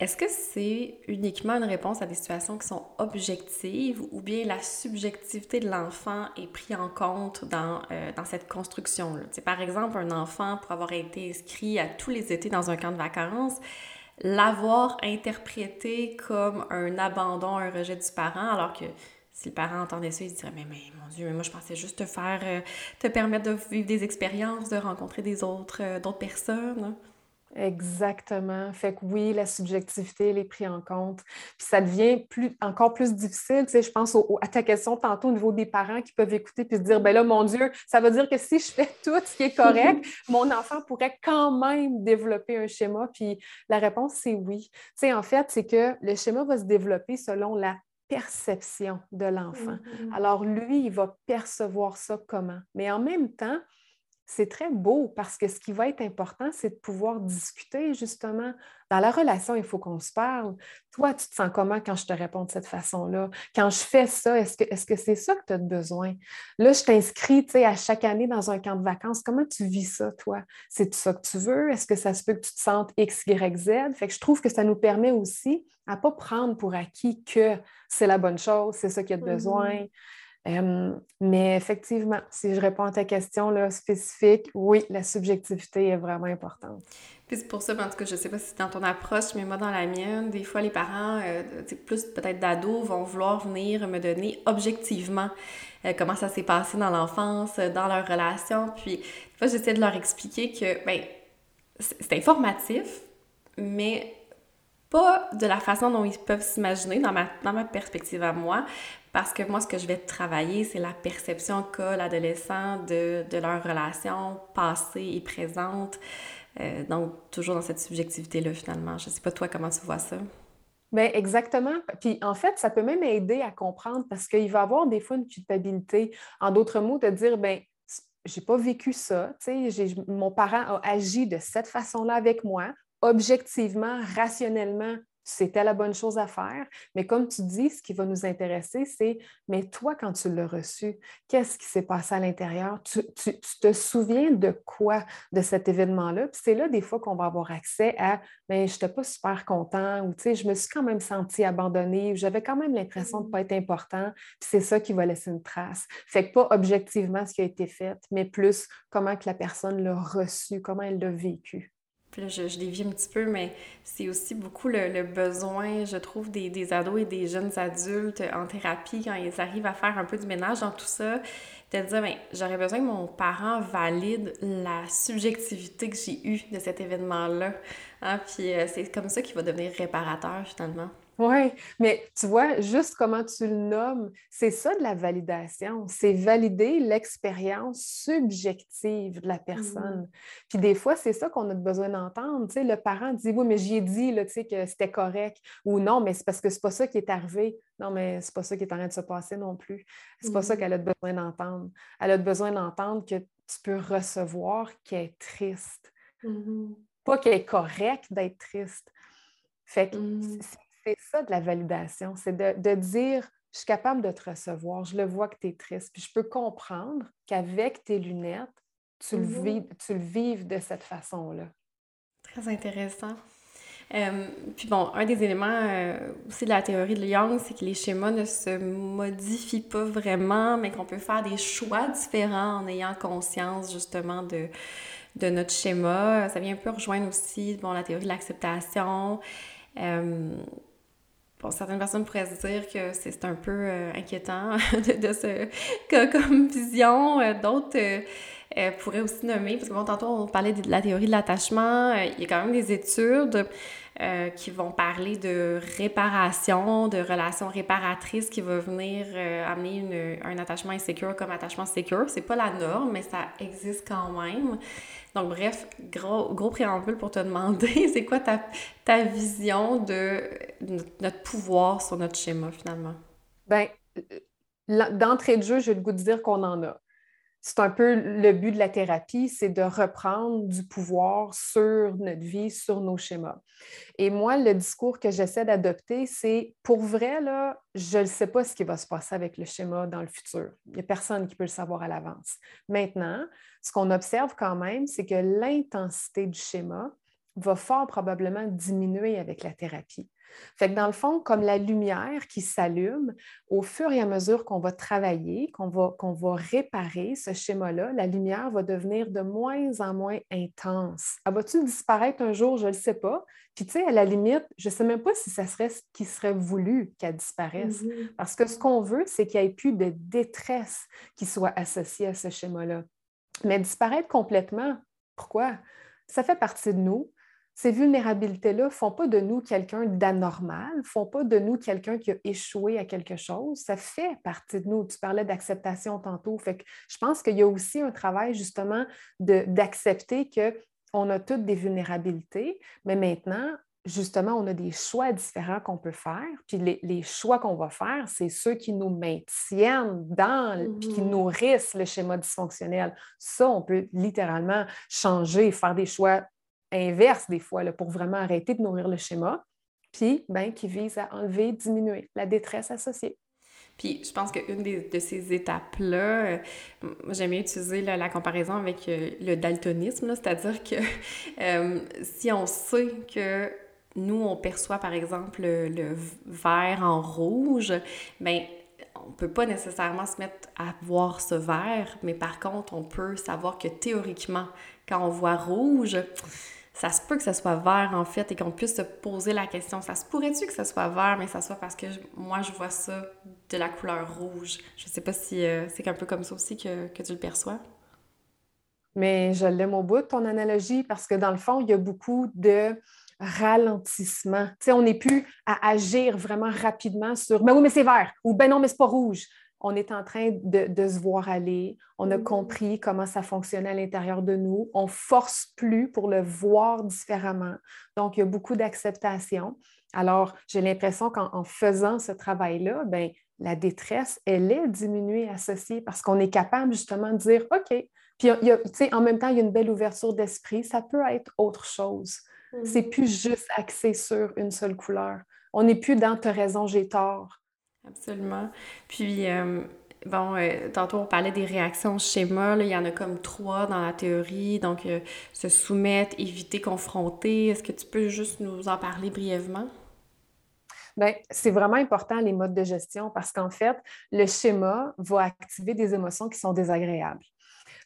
Est-ce que c'est uniquement une réponse à des situations qui sont objectives ou bien la subjectivité de l'enfant est prise en compte dans, euh, dans cette construction-là? Par exemple, un enfant, pour avoir été inscrit à tous les étés dans un camp de vacances, l'avoir interprété comme un abandon, un rejet du parent, alors que si le parent entendait ça, il se dirait mais, mais mon Dieu, mais moi je pensais juste te faire, euh, te permettre de vivre des expériences, de rencontrer des autres, euh, d'autres personnes. Exactement. Fait que oui, la subjectivité, elle est prise en compte. Puis ça devient plus, encore plus difficile. Tu sais, je pense à ta question tantôt au niveau des parents qui peuvent écouter puis se dire, ben là, mon Dieu, ça veut dire que si je fais tout ce qui est correct, mon enfant pourrait quand même développer un schéma. Puis la réponse, c'est oui. Tu sais, en fait, c'est que le schéma va se développer selon la perception de l'enfant. Mm-hmm. Alors, lui, il va percevoir ça comment? Mais en même temps, c'est très beau parce que ce qui va être important, c'est de pouvoir discuter justement. Dans la relation, il faut qu'on se parle. Toi, tu te sens comment quand je te réponds de cette façon-là? Quand je fais ça, est-ce que c'est -ce c'est ça que tu as besoin? Là, je t'inscris à chaque année dans un camp de vacances. Comment tu vis ça, toi? C'est ça que tu veux? Est-ce que ça se peut que tu te sentes X, Y, Z? Fait que je trouve que ça nous permet aussi à ne pas prendre pour acquis que c'est la bonne chose, c'est ça qu'il y a de mm-hmm. Besoin. mais effectivement, si je réponds à ta question là, spécifique, oui, la subjectivité est vraiment importante. Puis c'est pour ça, en tout cas, je sais pas si c'est dans ton approche, mais moi, dans la mienne, des fois, les parents, euh, plus peut-être d'ados, vont vouloir venir me donner objectivement euh, comment ça s'est passé dans l'enfance, dans leur relation. Puis, des fois, j'essaie de leur expliquer que, ben, c'est informatif, mais pas de la façon dont ils peuvent s'imaginer dans ma, dans ma perspective à moi, parce que moi, ce que je vais travailler, c'est la perception qu'a l'adolescent de, de leur relation passée et présente. Euh, donc, toujours dans cette subjectivité-là, finalement. Je ne sais pas, toi, comment tu vois ça? Bien, exactement. Puis en fait, ça peut même aider à comprendre parce qu'il va avoir des fois une culpabilité. En d'autres mots, de dire, ben j'ai pas vécu ça, mon parent a agi de cette façon-là avec moi, objectivement, rationnellement, c'était la bonne chose à faire. Mais comme tu dis, ce qui va nous intéresser, c'est, mais toi, quand tu l'as reçu, qu'est-ce qui s'est passé à l'intérieur? Tu, te souviens de quoi de cet événement-là? Puis c'est là, des fois, qu'on va avoir accès à, mais je n'étais pas super content ou, tu sais, je me suis quand même senti abandonnée, j'avais quand même l'impression de ne pas être important. Puis c'est ça qui va laisser une trace. Fait que pas objectivement ce qui a été fait, mais plus comment que la personne l'a reçu, comment elle l'a vécu. Puis là, je, je dévie un petit peu, mais c'est aussi beaucoup le, besoin, je trouve, des, des, ados et des jeunes adultes en thérapie, quand ils arrivent à faire un peu du ménage dans tout ça, de dire, bien, j'aurais besoin que mon parent valide la subjectivité que j'ai eue de cet événement-là. Hein? Puis euh, c'est comme ça qu'il va devenir réparateur, finalement. Oui, mais tu vois, juste comment tu le nommes, c'est ça de la validation. C'est valider l'expérience subjective de la mmh personne. Puis des fois, c'est ça qu'on a besoin d'entendre. Tu sais, le parent dit Oui, mais j'y ai dit là, tu sais, que c'était correct. Ou non, mais c'est parce que c'est pas ça qui est arrivé. Non, mais c'est pas ça qui est en train de se passer non plus. C'est pas ça mmh qu'elle a besoin d'entendre. Elle a besoin d'entendre que tu peux recevoir qu'elle est triste. Mmh pas qu'elle est correcte d'être triste. Fait que c'est ça de la validation, c'est de, dire je suis capable de te recevoir, je le vois que tu es triste, puis je peux comprendre qu'avec tes lunettes, tu, le mm-hmm. vis, tu le vives de cette façon-là. Très intéressant. Euh, puis bon, un des éléments euh, aussi de la théorie de Young, c'est que les schémas ne se modifient pas vraiment, mais qu'on peut faire des choix différents en ayant conscience justement de, de notre schéma. Ça vient un peu rejoindre aussi bon, la théorie de l'acceptation. Euh, Bon, certaines personnes pourraient se dire que c'est un peu euh, inquiétant de, ce cas comme vision. Euh, d'autres euh, pourraient aussi nommer, parce que bon, tantôt on parlait de la théorie de l'attachement, il y a quand même des études qui vont parler de réparation, de relations réparatrices qui vont venir amener une, un attachement insécure comme attachement secure. C'est pas la norme, mais ça existe quand même. Donc, bref, gros, gros préambule pour te demander, c'est quoi ta, ta vision de notre pouvoir sur notre schéma, finalement? Bien, d'entrée de jeu, j'ai le goût de dire qu'on en a c'est un peu le but de la thérapie, c'est de reprendre du pouvoir sur notre vie, sur nos schémas. Et moi, le discours que j'essaie d'adopter, c'est pour vrai, là, je ne sais pas ce qui va se passer avec le schéma dans le futur. Il n'y a personne qui peut le savoir à l'avance. Maintenant, ce qu'on observe quand même, c'est que l'intensité du schéma va fort probablement diminuer avec la thérapie. Fait que dans le fond, comme la lumière qui s'allume, au fur et à mesure qu'on va travailler, qu'on va, qu'on va réparer ce schéma-là, la lumière va devenir de moins en moins intense. Elle va-t-il disparaître un jour? Je ne le sais pas. Puis, tu sais, à la limite, je ne sais même pas si ça serait ce qui serait voulu qu'elle disparaisse. Mm-hmm. Parce que ce qu'on veut, c'est qu'il n'y ait plus de détresse qui soit associée à ce schéma-là. Mais disparaître complètement, pourquoi? Ça fait partie de nous ces vulnérabilités-là ne font pas de nous quelqu'un d'anormal, ne font pas de nous quelqu'un qui a échoué à quelque chose. Ça fait partie de nous. Tu parlais d'acceptation tantôt. Fait que je pense qu'il y a aussi un travail justement d'accepter qu'on a toutes des vulnérabilités, mais maintenant, justement, on a des choix différents qu'on peut faire. Puis les, choix qu'on va faire, c'est ceux qui nous maintiennent dans, puis qui mm-hmm. nourrissent le schéma dysfonctionnel. Ça, on peut littéralement changer, faire des choix inverse des fois, là, pour vraiment arrêter de nourrir le schéma, puis ben, qui vise à enlever, diminuer la détresse associée. Puis je pense qu'une de ces étapes-là, euh, j'aime bien utiliser la, comparaison avec euh, le daltonisme, c'est-à-dire que euh, si on sait que nous, on perçoit par exemple le, vert en rouge, bien on peut pas nécessairement se mettre à voir ce vert, mais par contre, on peut savoir que théoriquement, quand on voit rouge, ça se peut que ce soit vert en fait et qu'on puisse se poser la question ça se pourrait-tu que ce soit vert mais ça soit parce que moi je vois ça de la couleur rouge. Je sais pas si euh, c'est un peu comme ça aussi que, que tu le perçois. Mais je l'aime au bout de ton analogie parce que dans le fond il y a beaucoup de ralentissement. Tu sais, on n'est plus à agir vraiment rapidement sur ben oui, mais c'est vert ou ben non, mais c'est pas rouge on est en train de, se voir aller, on a mm-hmm. compris comment ça fonctionnait à l'intérieur de nous, on force plus pour le voir différemment. Donc, il y a beaucoup d'acceptation. Alors, j'ai l'impression qu'en faisant ce travail-là, ben, la détresse, elle est diminuée, associée, parce qu'on est capable justement de dire, OK, puis en même temps, il y a une belle ouverture d'esprit, ça peut être autre chose. C'est mm-hmm. plus juste axé sur une seule couleur. On n'est plus dans « as raison, j'ai tort ». Absolument. Puis, euh, bon, euh, tantôt on parlait des réactions schéma, il y en a comme trois dans la théorie. Donc, euh, se soumettre, éviter, confronter. Est-ce que tu peux juste nous en parler brièvement? Bien, c'est vraiment important les modes de gestion parce qu'en fait, le schéma va activer des émotions qui sont désagréables.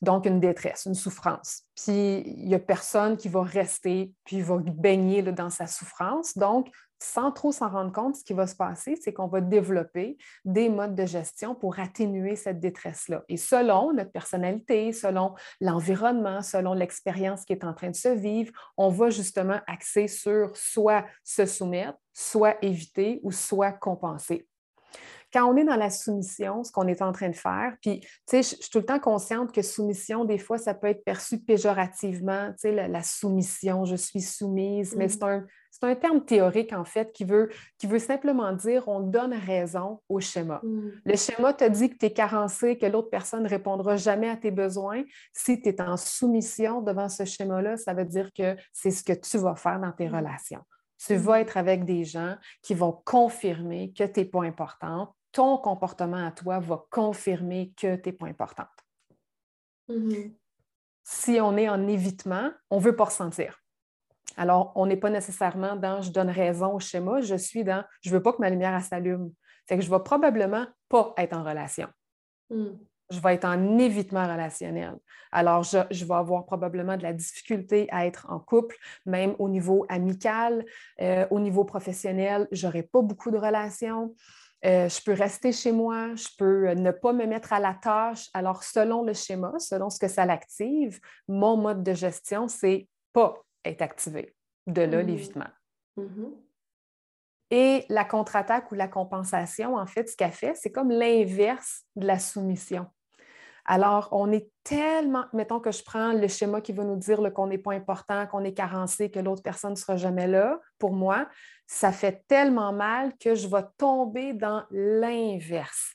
Donc, une détresse, une souffrance. Puis, il n'y a personne qui va rester, puis va baigner dans sa souffrance. Donc, sans trop s'en rendre compte, ce qui va se passer, c'est qu'on va développer des modes de gestion pour atténuer cette détresse-là. Et selon notre personnalité, selon l'environnement, selon l'expérience qui est en train de se vivre, on va justement axer sur soit se soumettre, soit éviter ou soit compenser quand on est dans la soumission, ce qu'on est en train de faire, puis, tu sais, je suis tout le temps consciente que soumission, des fois, ça peut être perçu péjorativement, tu sais, la, soumission, je suis soumise, mais c'est un, c'est un terme théorique, en fait, qui veut, qui veut simplement dire on donne raison au schéma. Mm. Le schéma te dit que tu es carencé, que l'autre personne ne répondra jamais à tes besoins. Si tu es en soumission devant ce schéma-là, ça veut dire que c'est ce que tu vas faire dans tes mm. relations. Tu vas mm. être avec des gens qui vont confirmer que tu n'es pas importante. Ton comportement à toi va confirmer que tu n'es pas importante. Mm-hmm. Si on est en évitement, on ne veut pas ressentir. Alors, on n'est pas nécessairement dans je donne raison au schéma, je suis dans je ne veux pas que ma lumière s'allume. Fait que je ne vais probablement pas être en relation. Hmm. Je vais être en évitement relationnel. Alors, je, vais avoir probablement de la difficulté à être en couple, même au niveau amical, euh, au niveau professionnel, je n'aurai pas beaucoup de relations. Euh, je peux rester chez moi, je peux ne pas me mettre à la tâche. Alors, selon le schéma, selon ce que ça l'active, mon mode de gestion, c'est pas est activé. De là, mmh. l'évitement. Mmh Et la contre-attaque ou la compensation, en fait, ce qu'elle fait, c'est comme l'inverse de la soumission. Alors, on est tellement, mettons que je prends le schéma qui va nous dire qu'on n'est pas important, qu'on est carencé, que l'autre personne ne sera jamais là, pour moi, ça fait tellement mal que je vais tomber dans l'inverse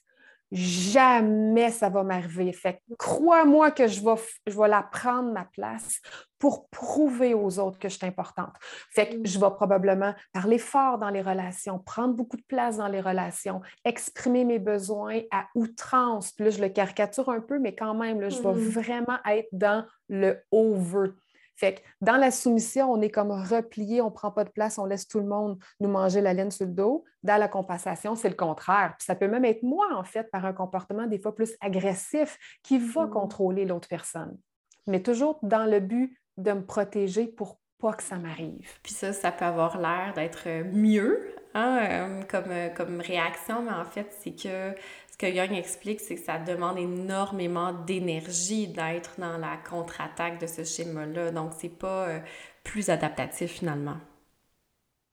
jamais ça va m'arriver. Fait crois-moi que je vais, je vais la prendre ma place pour prouver aux autres que je suis importante. Fait que je vais probablement parler fort dans les relations, prendre beaucoup de place dans les relations, exprimer mes besoins à outrance. Puis là, je le caricature un peu, mais quand même, là, je vais mm-hmm. vraiment être dans le over. Fait que dans la soumission, on est comme replié, on ne prend pas de place, on laisse tout le monde nous manger la laine sur le dos. Dans la compensation, c'est le contraire. Puis ça peut même être moi, en fait, par un comportement des fois plus agressif qui va mmh. contrôler l'autre personne. Mais toujours dans le but de me protéger pour pas que ça m'arrive. Puis ça, ça peut avoir l'air d'être mieux hein, euh, comme, euh, comme réaction, mais en fait, c'est que ce que Young explique, c'est que ça demande énormément d'énergie d'être dans la contre-attaque de ce schéma-là. Donc, c'est pas euh, plus adaptatif finalement.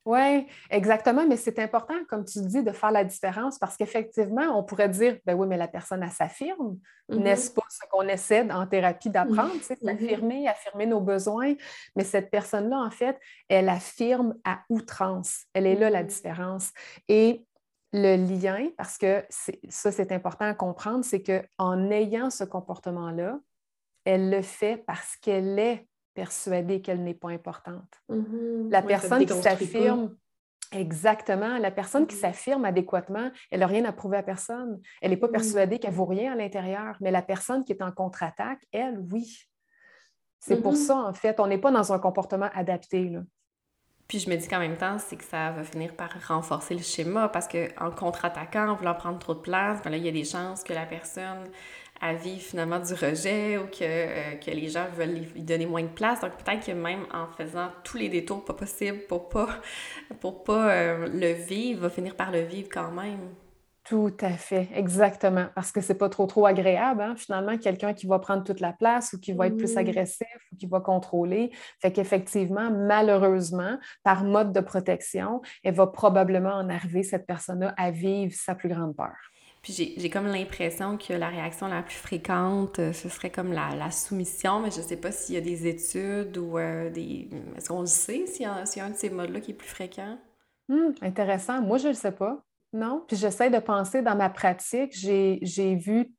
Oui, exactement, mais c'est important, comme tu dis, de faire la différence parce qu'effectivement, on pourrait dire, ben oui, mais la personne, elle s'affirme. Mm-hmm. N'est-ce pas ce qu'on essaie en thérapie d'apprendre, c'est mm-hmm. s'affirmer, affirmer nos besoins? Mais cette personne-là, en fait, elle affirme à outrance. Elle est là la mm-hmm. différence. Et le lien, parce que ça, c'est important à comprendre, c'est qu'en ayant ce comportement-là, elle le fait parce qu'elle est persuadée qu'elle n'est pas importante. Mm-hmm. La personne qui s'affirme, exactement, la personne qui mm-hmm. s'affirme adéquatement, elle n'a rien à prouver à personne. Elle n'est pas mm-hmm. persuadée qu'elle vaut rien à l'intérieur, mais la personne qui est en contre-attaque, elle, oui. C'est pour ça, en fait, on n'est pas dans un comportement adapté. Là. Puis je me dis qu'en même temps, c'est que ça va finir par renforcer le schéma parce qu'en contre-attaquant, en voulant prendre trop de place, ben là, il y a des chances que la personne à vivre finalement du rejet ou que, euh, que les gens veulent lui donner moins de place. Donc peut-être que même en faisant tous les détours pas possibles pour pas, pour pas euh, le vivre, va finir par le vivre quand même. Tout à fait, exactement. Parce que c'est pas trop trop agréable, hein? finalement, quelqu'un qui va prendre toute la place ou qui va être plus agressif ou qui va contrôler. Fait qu'effectivement, malheureusement, par mode de protection, elle va probablement en arriver, cette personne-là, à vivre sa plus grande peur. Puis j'ai comme l'impression que la réaction la plus fréquente, euh, ce serait comme la, soumission, mais je ne sais pas s'il y a des études ou euh, des... Est-ce qu'on le sait s'il y, a un de ces modes-là qui est plus fréquent? Hum, intéressant. Moi, je ne le sais pas. Non? Puis j'essaie de penser dans ma pratique, j'ai vu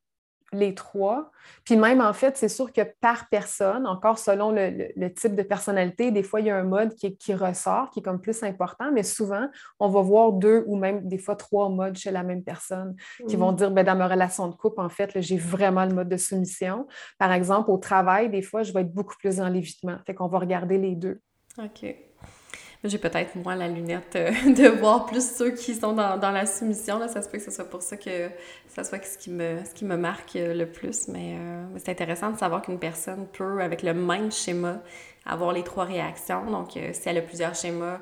les trois. Puis même, en fait, c'est sûr que par personne, encore selon le, type de personnalité, des fois, il y a un mode qui, qui, ressort, qui est comme plus important, mais souvent, on va voir deux ou même des fois trois modes chez la même personne qui vont mm. dire, ben, dans ma relation de couple, en fait, j'ai vraiment le mode de soumission. Par exemple, au travail, des fois, je vais être beaucoup plus dans l'évitement. Fait qu'on va regarder les deux. OK. J'ai peut-être, moi, la lunette euh, de voir plus ceux qui sont dans, la soumission. Là. Ça se peut que ce soit pour ça que ça soit ce qui me, ce qui me marque euh, le plus. Euh, mais, c'est intéressant de savoir qu'une personne peut, avec le même schéma, avoir les trois réactions. Donc, si elle a plusieurs schémas,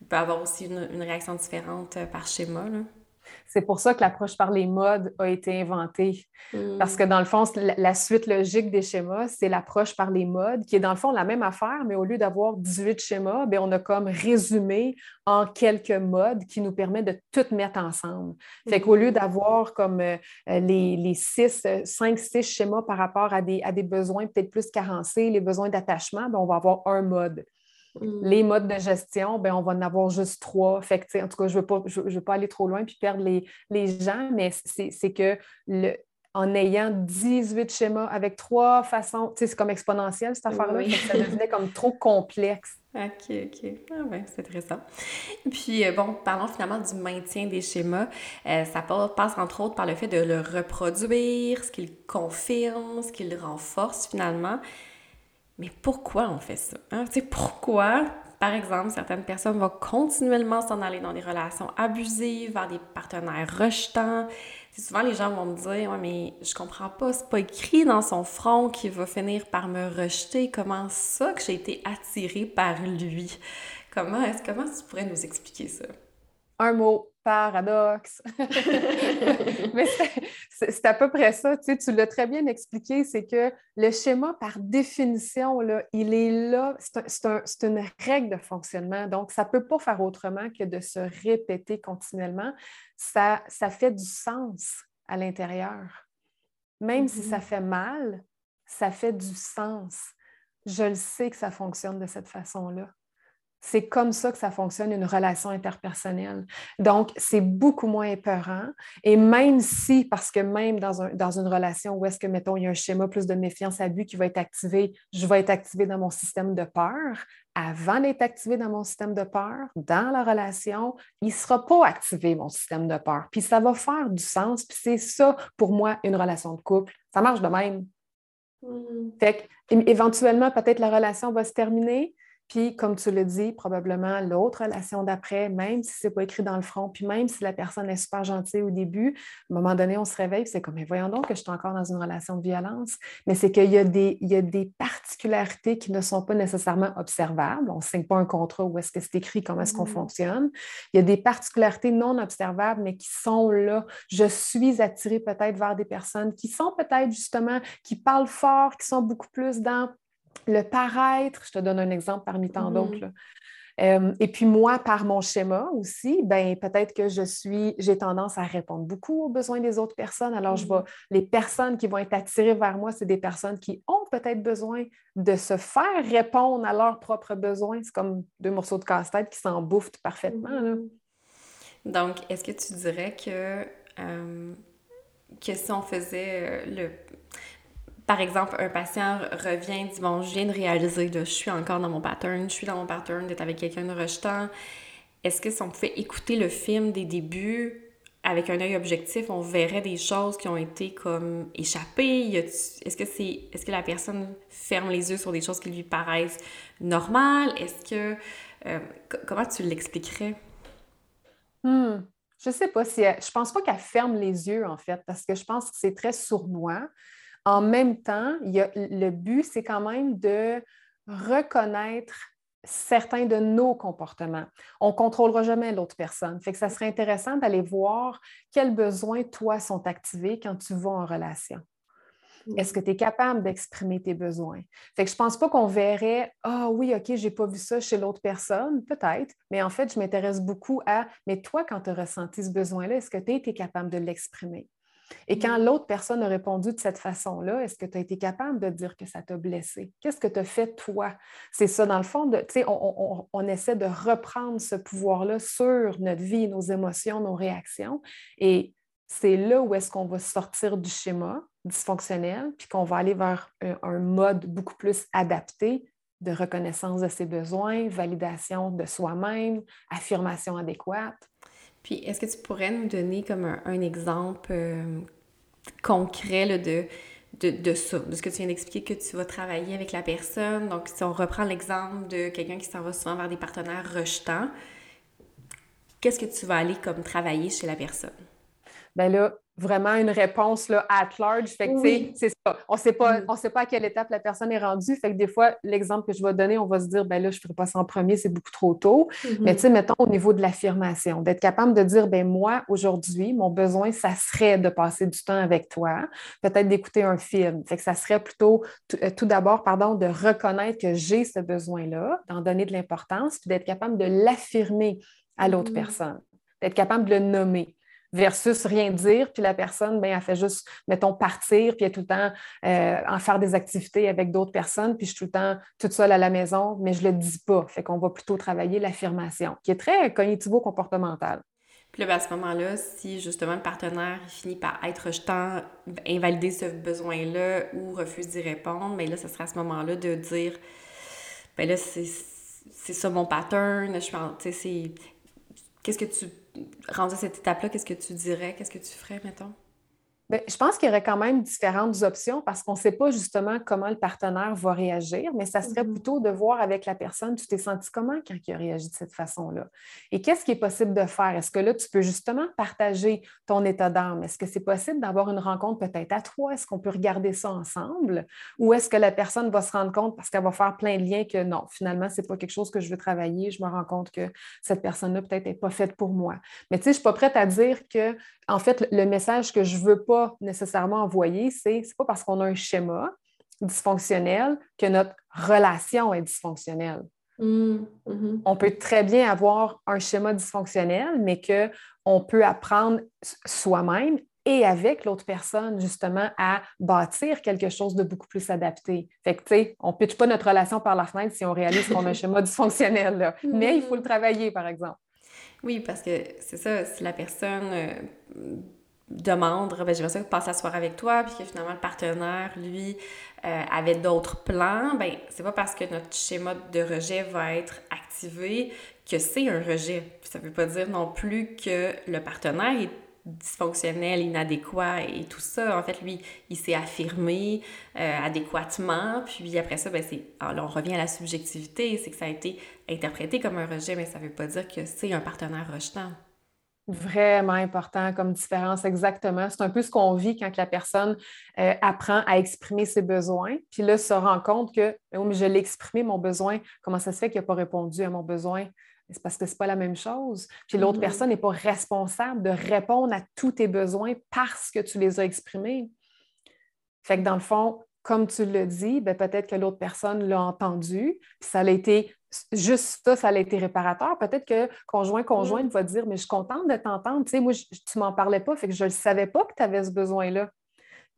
il peut avoir aussi une, une réaction différente par schéma. Là. C'est pour ça que l'approche par les modes a été inventée. Parce que dans le fond, la, suite logique des schémas, c'est l'approche par les modes, qui est dans le fond la même affaire, mais au lieu d'avoir 18 schémas, bien, on a comme résumé en quelques modes qui nous permet de tout mettre ensemble. Fait qu'au lieu d'avoir comme euh, les, les six, cinq, six schémas par rapport à des, à des besoins peut-être plus carencés, les besoins d'attachement, ben, on va avoir un mode. Mm. Les modes de gestion, ben, on va en avoir juste trois. Fait en tout cas, je ne veux, pas, je, veux pas aller trop loin puis perdre les, les gens, mais c'est que le, en ayant 18 schémas avec trois façons, c'est comme exponentiel cette affaire-là, ça devenait comme trop complexe. OK, OK. Ah ben, c'est intéressant. Puis, euh, bon, parlons finalement du maintien des schémas. Euh, ça passe entre autres par le fait de le reproduire, ce qu'il confirme, ce qu'il renforce finalement. Mais pourquoi on fait ça? Hein? Tu sais, pourquoi, par exemple, certaines personnes vont continuellement s'en aller dans des relations abusives, vers des partenaires rejetants? souvent, les gens vont me dire Ouais, mais je comprends pas, c'est pas écrit dans son front qu'il va finir par me rejeter. Comment ça que j'ai été attirée par lui? Comment, est-ce, comment tu pourrais nous expliquer ça? Un mot, paradoxe. Mais c'est à peu près ça. Tu, sais, tu l'as très bien expliqué, c'est que le schéma, par définition, là, il est là, c'est une règle de fonctionnement. Donc, ça ne peut pas faire autrement que de se répéter continuellement. Ça, ça fait du sens à l'intérieur. Même si ça mm-hmm. fait mal, ça fait du sens. Je le sais que ça fonctionne de cette façon-là. C'est comme ça que ça fonctionne une relation interpersonnelle. Donc, c'est beaucoup moins épeurant. Et même si, parce que même dans, une relation où est-ce que, mettons, il y a un schéma plus de méfiance-abus qui va être activé, je vais être activé dans mon système de peur. Avant d'être activé dans mon système de peur, dans la relation, il ne sera pas activé, mon système de peur. Puis ça va faire du sens. Puis c'est ça, pour moi, une relation de couple. Ça marche de même. Mmh. Fait éventuellement, peut-être la relation va se terminer, puis, comme tu le dis, probablement l'autre relation d'après, même si ce n'est pas écrit dans le front, puis même si la personne est super gentille au début, à un moment donné, on se réveille, c'est comme, mais voyons donc que je suis encore dans une relation de violence. Mais c'est qu'il y, a des, il y a des particularités qui ne sont pas nécessairement observables. On ne signe pas un contrat où est-ce que c'est écrit, comment est-ce qu'on mmh. fonctionne. Il y a des particularités non observables, mais qui sont là. Je suis attirée peut-être vers des personnes qui sont peut-être justement, qui parlent fort, qui sont beaucoup plus dans le paraître, je te donne un exemple parmi tant mmh d'autres. Euh, et puis moi, par mon schéma aussi, ben peut-être que je suis, j'ai tendance à répondre beaucoup aux besoins des autres personnes. Alors, je vois mmh les personnes qui vont être attirées vers moi, c'est des personnes qui ont peut-être besoin de se faire répondre à leurs propres besoins. C'est comme deux morceaux de casse-tête qui s'en bouffent parfaitement. Mmh Donc, est-ce que tu dirais que, euh, que si on faisait euh, le par exemple, un patient revient, dit Bon, je viens de réaliser, je suis encore dans mon pattern, je suis dans mon pattern d'être avec quelqu'un de rejetant. Est-ce que si on pouvait écouter le film des débuts avec un œil objectif, on verrait des choses qui ont été comme échappées? Est-ce que, c'est, est-ce que la personne ferme les yeux sur des choses qui lui paraissent normales? Est-ce que Euh, comment tu l'expliquerais? Hmm. Je sais pas si je pense pas qu'elle ferme les yeux en fait, parce que je pense que c'est très sournois. En même temps, il y a, le but, c'est quand même de reconnaître certains de nos comportements. On ne contrôlera jamais l'autre personne. Fait que ça serait intéressant d'aller voir quels besoins, toi, sont activés quand tu vas en relation. Est-ce que tu es capable d'exprimer tes besoins? Fait que je ne pense pas qu'on verrait Ah oui, OK, je n'ai pas vu ça chez l'autre personne, peut-être, mais en fait, je m'intéresse beaucoup à Mais toi, quand tu as ressenti ce besoin-là, est-ce que tu été capable de l'exprimer? Et quand mm. l'autre personne a répondu de cette façon-là, est-ce que tu as été capable de dire que ça t'a blessé? Qu'est-ce que tu as fait toi? C'est ça, dans le fond, on, essaie de reprendre ce pouvoir-là sur notre vie, nos émotions, nos réactions. Et c'est là où est-ce qu'on va sortir du schéma dysfonctionnel, puis qu'on va aller vers un, mode beaucoup plus adapté de reconnaissance de ses besoins, validation de soi-même, affirmation adéquate. Puis, est-ce que tu pourrais nous donner comme un, exemple euh, concret de, de, ça, de ce que tu viens d'expliquer, que tu vas travailler avec la personne? Donc, si on reprend l'exemple de quelqu'un qui s'en va souvent vers des partenaires rejetants, qu'est-ce que tu vas aller comme travailler chez la personne? Bien là, vraiment une réponse là, at large. Fait que, c'est ça. On ne sait pas, mm. sait pas à quelle étape la personne est rendue. Fait que des fois, l'exemple que je vais donner, on va se dire, ben là, je ne ferai pas ça en premier, c'est beaucoup trop tôt. Mm-hmm. Mais tu sais, mettons au niveau de l'affirmation, d'être capable de dire, ben moi, aujourd'hui, mon besoin, ça serait de passer du temps avec toi, peut-être d'écouter un film. Fait que ça serait plutôt, euh, tout, d'abord, pardon, de reconnaître que j'ai ce besoin-là, d'en donner de l'importance, puis d'être capable de l'affirmer à l'autre mm-hmm. personne, d'être capable de le nommer versus rien dire, puis la personne, ben, elle fait juste, mettons, partir, puis elle est tout le temps euh, en faire des activités avec d'autres personnes, puis je suis tout le temps toute seule à la maison, mais je ne le dis pas. Fait qu'on va plutôt travailler l'affirmation, qui est très cognitivo-comportemental. Puis là, ben, à ce moment-là, si justement le partenaire finit par être rejetant, invalider ce besoin-là ou refuse d'y répondre, mais ben là, ce sera à ce moment-là de dire, ben là, c'est ça mon pattern, je suis c'est... Qu'est-ce que tu rendu à cette étape-là, qu'est-ce que tu dirais? Qu'est-ce que tu ferais, mettons? Bien, je pense qu'il y aurait quand même différentes options parce qu'on ne sait pas justement comment le partenaire va réagir, mais ça serait mm-hmm. plutôt de voir avec la personne, tu t'es senti comment quand il a réagi de cette façon-là? Et qu'est-ce qui est possible de faire? Est-ce que là, tu peux justement partager ton état d'âme? Est-ce que c'est possible d'avoir une rencontre peut-être à trois? Est-ce qu'on peut regarder ça ensemble? Ou est-ce que la personne va se rendre compte parce qu'elle va faire plein de liens que non, finalement, ce n'est pas quelque chose que je veux travailler, je me rends compte que cette personne-là peut-être n'est pas faite pour moi. Mais tu sais, je ne suis pas prête à dire que, en fait, le message que je ne veux pas nécessairement envoyer, c'est pas parce qu'on a un schéma dysfonctionnel que notre relation est dysfonctionnelle. Mmh, mmh. On peut très bien avoir un schéma dysfonctionnel, mais qu'on peut apprendre soi-même et avec l'autre personne, justement, à bâtir quelque chose de beaucoup plus adapté. Fait que, tu sais, on ne pitche pas notre relation par la fenêtre si on réalise qu'on a un schéma dysfonctionnel, mais il faut le travailler, par exemple. Oui, parce que c'est ça, si la personne euh, demande, ben, j'aimerais ça passer la soirée avec toi, puis que finalement le partenaire, lui, euh, avait d'autres plans, ben c'est pas parce que notre schéma de rejet va être activé que c'est un rejet. Ça veut pas dire non plus que le partenaire est dysfonctionnel, inadéquat et tout ça. En fait, lui, il s'est affirmé euh, adéquatement. Puis après ça, ben c'est, alors on revient à la subjectivité, c'est que ça a été interprété comme un rejet, mais ça veut pas dire que c'est un partenaire rejetant. Vraiment important comme différence, exactement. C'est un peu ce qu'on vit quand la personne euh, apprend à exprimer ses besoins, puis là, se rend compte que oh, je l'ai exprimé, mon besoin, comment ça se fait qu'il n'a pas répondu à mon besoin? C'est parce que ce n'est pas la même chose. Puis l'autre mm-hmm. personne n'est pas responsable de répondre à tous tes besoins parce que tu les as exprimés. Fait que dans le fond, comme tu le dis, ben, peut-être que l'autre personne l'a entendu, puis ça a été juste ça, ça a été réparateur. Peut-être que conjoint, conjointe mm. va dire Mais je suis contente de t'entendre. Tu sais, moi, tu m'en parlais pas, fait que je ne savais pas que tu avais ce besoin-là.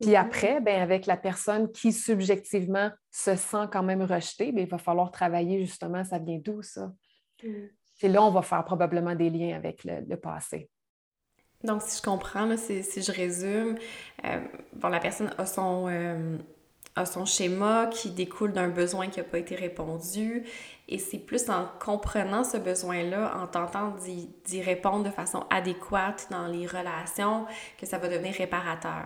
Puis mm-hmm. après, ben, avec la personne qui subjectivement se sent quand même rejetée, ben, il va falloir travailler justement, ça vient d'où ça? Mm. Et là, on va faire probablement des liens avec le, passé. Donc, si je comprends, si, je résume, euh, bon, la personne a son, euh, a son schéma qui découle d'un besoin qui n'a pas été répondu. Et c'est plus en comprenant ce besoin-là, en tentant d'y répondre de façon adéquate dans les relations, que ça va devenir réparateur.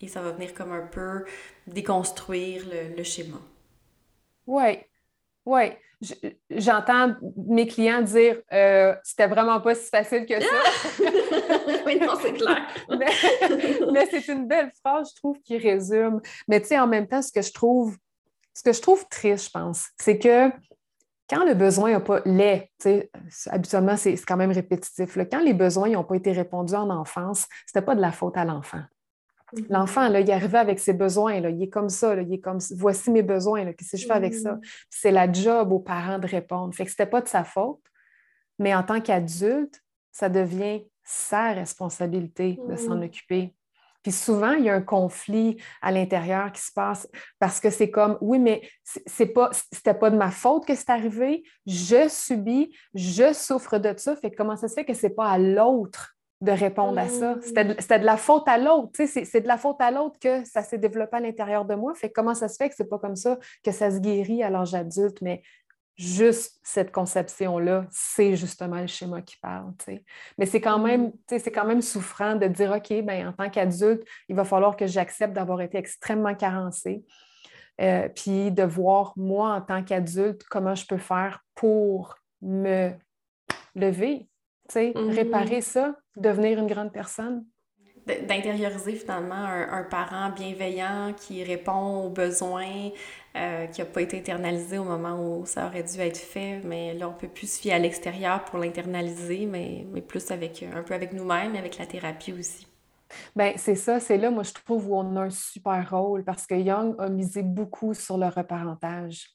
Et ça va venir comme un peu déconstruire le, schéma. Oui. Oui, j'entends mes clients dire euh, c'était vraiment pas si facile que ça. oui, non, c'est clair. mais, c'est une belle phrase, je trouve, qui résume. Mais tu sais, en même temps, ce que je trouve, ce que je trouve triste, je pense, c'est que quand le besoin n'a pas les, habituellement, c'est quand même répétitif. Quand les besoins n'ont pas été répondus en enfance, ce n'était pas de la faute à l'enfant. L'enfant, là, il arrivait avec ses besoins, là, il est comme ça, il est comme voici mes besoins, qu'est-ce que je fais avec ça? Mm-hmm. C'est la job aux parents de répondre. Fait que c'était pas de sa faute, mais en tant qu'adulte, ça devient sa responsabilité de s'en mm-hmm. occuper. Puis souvent, il y a un conflit à l'intérieur qui se passe parce que c'est comme, oui, mais c'est pas, c'était pas de ma faute que c'est arrivé, je subis, je souffre de ça. Fait comment ça se fait que c'est pas à l'autre de répondre à ça. C'était de, la faute à l'autre. C'est de la faute à l'autre que ça s'est développé à l'intérieur de moi. Fait comment ça se fait que c'est pas comme ça que ça se guérit à l'âge adulte, mais juste cette conception-là, c'est justement le schéma qui parle. Mais c'est quand, même, mm. c'est quand même souffrant de dire, OK, ben, en tant qu'adulte, il va falloir que j'accepte d'avoir été extrêmement carencée. Euh, puis de voir, moi, en tant qu'adulte, comment je peux faire pour me lever, Mm-hmm. réparer ça, devenir une grande personne. D'intérioriser finalement un, parent bienveillant qui répond aux besoins, euh, qui n'a pas été internalisé au moment où ça aurait dû être fait, mais là on peut plus se fier à l'extérieur pour l'internaliser, mais, mais plus avec un peu avec nous-mêmes, avec la thérapie aussi. Bien, c'est ça, c'est là, moi, je trouve, où on a un super rôle parce que Young a misé beaucoup sur le reparentage.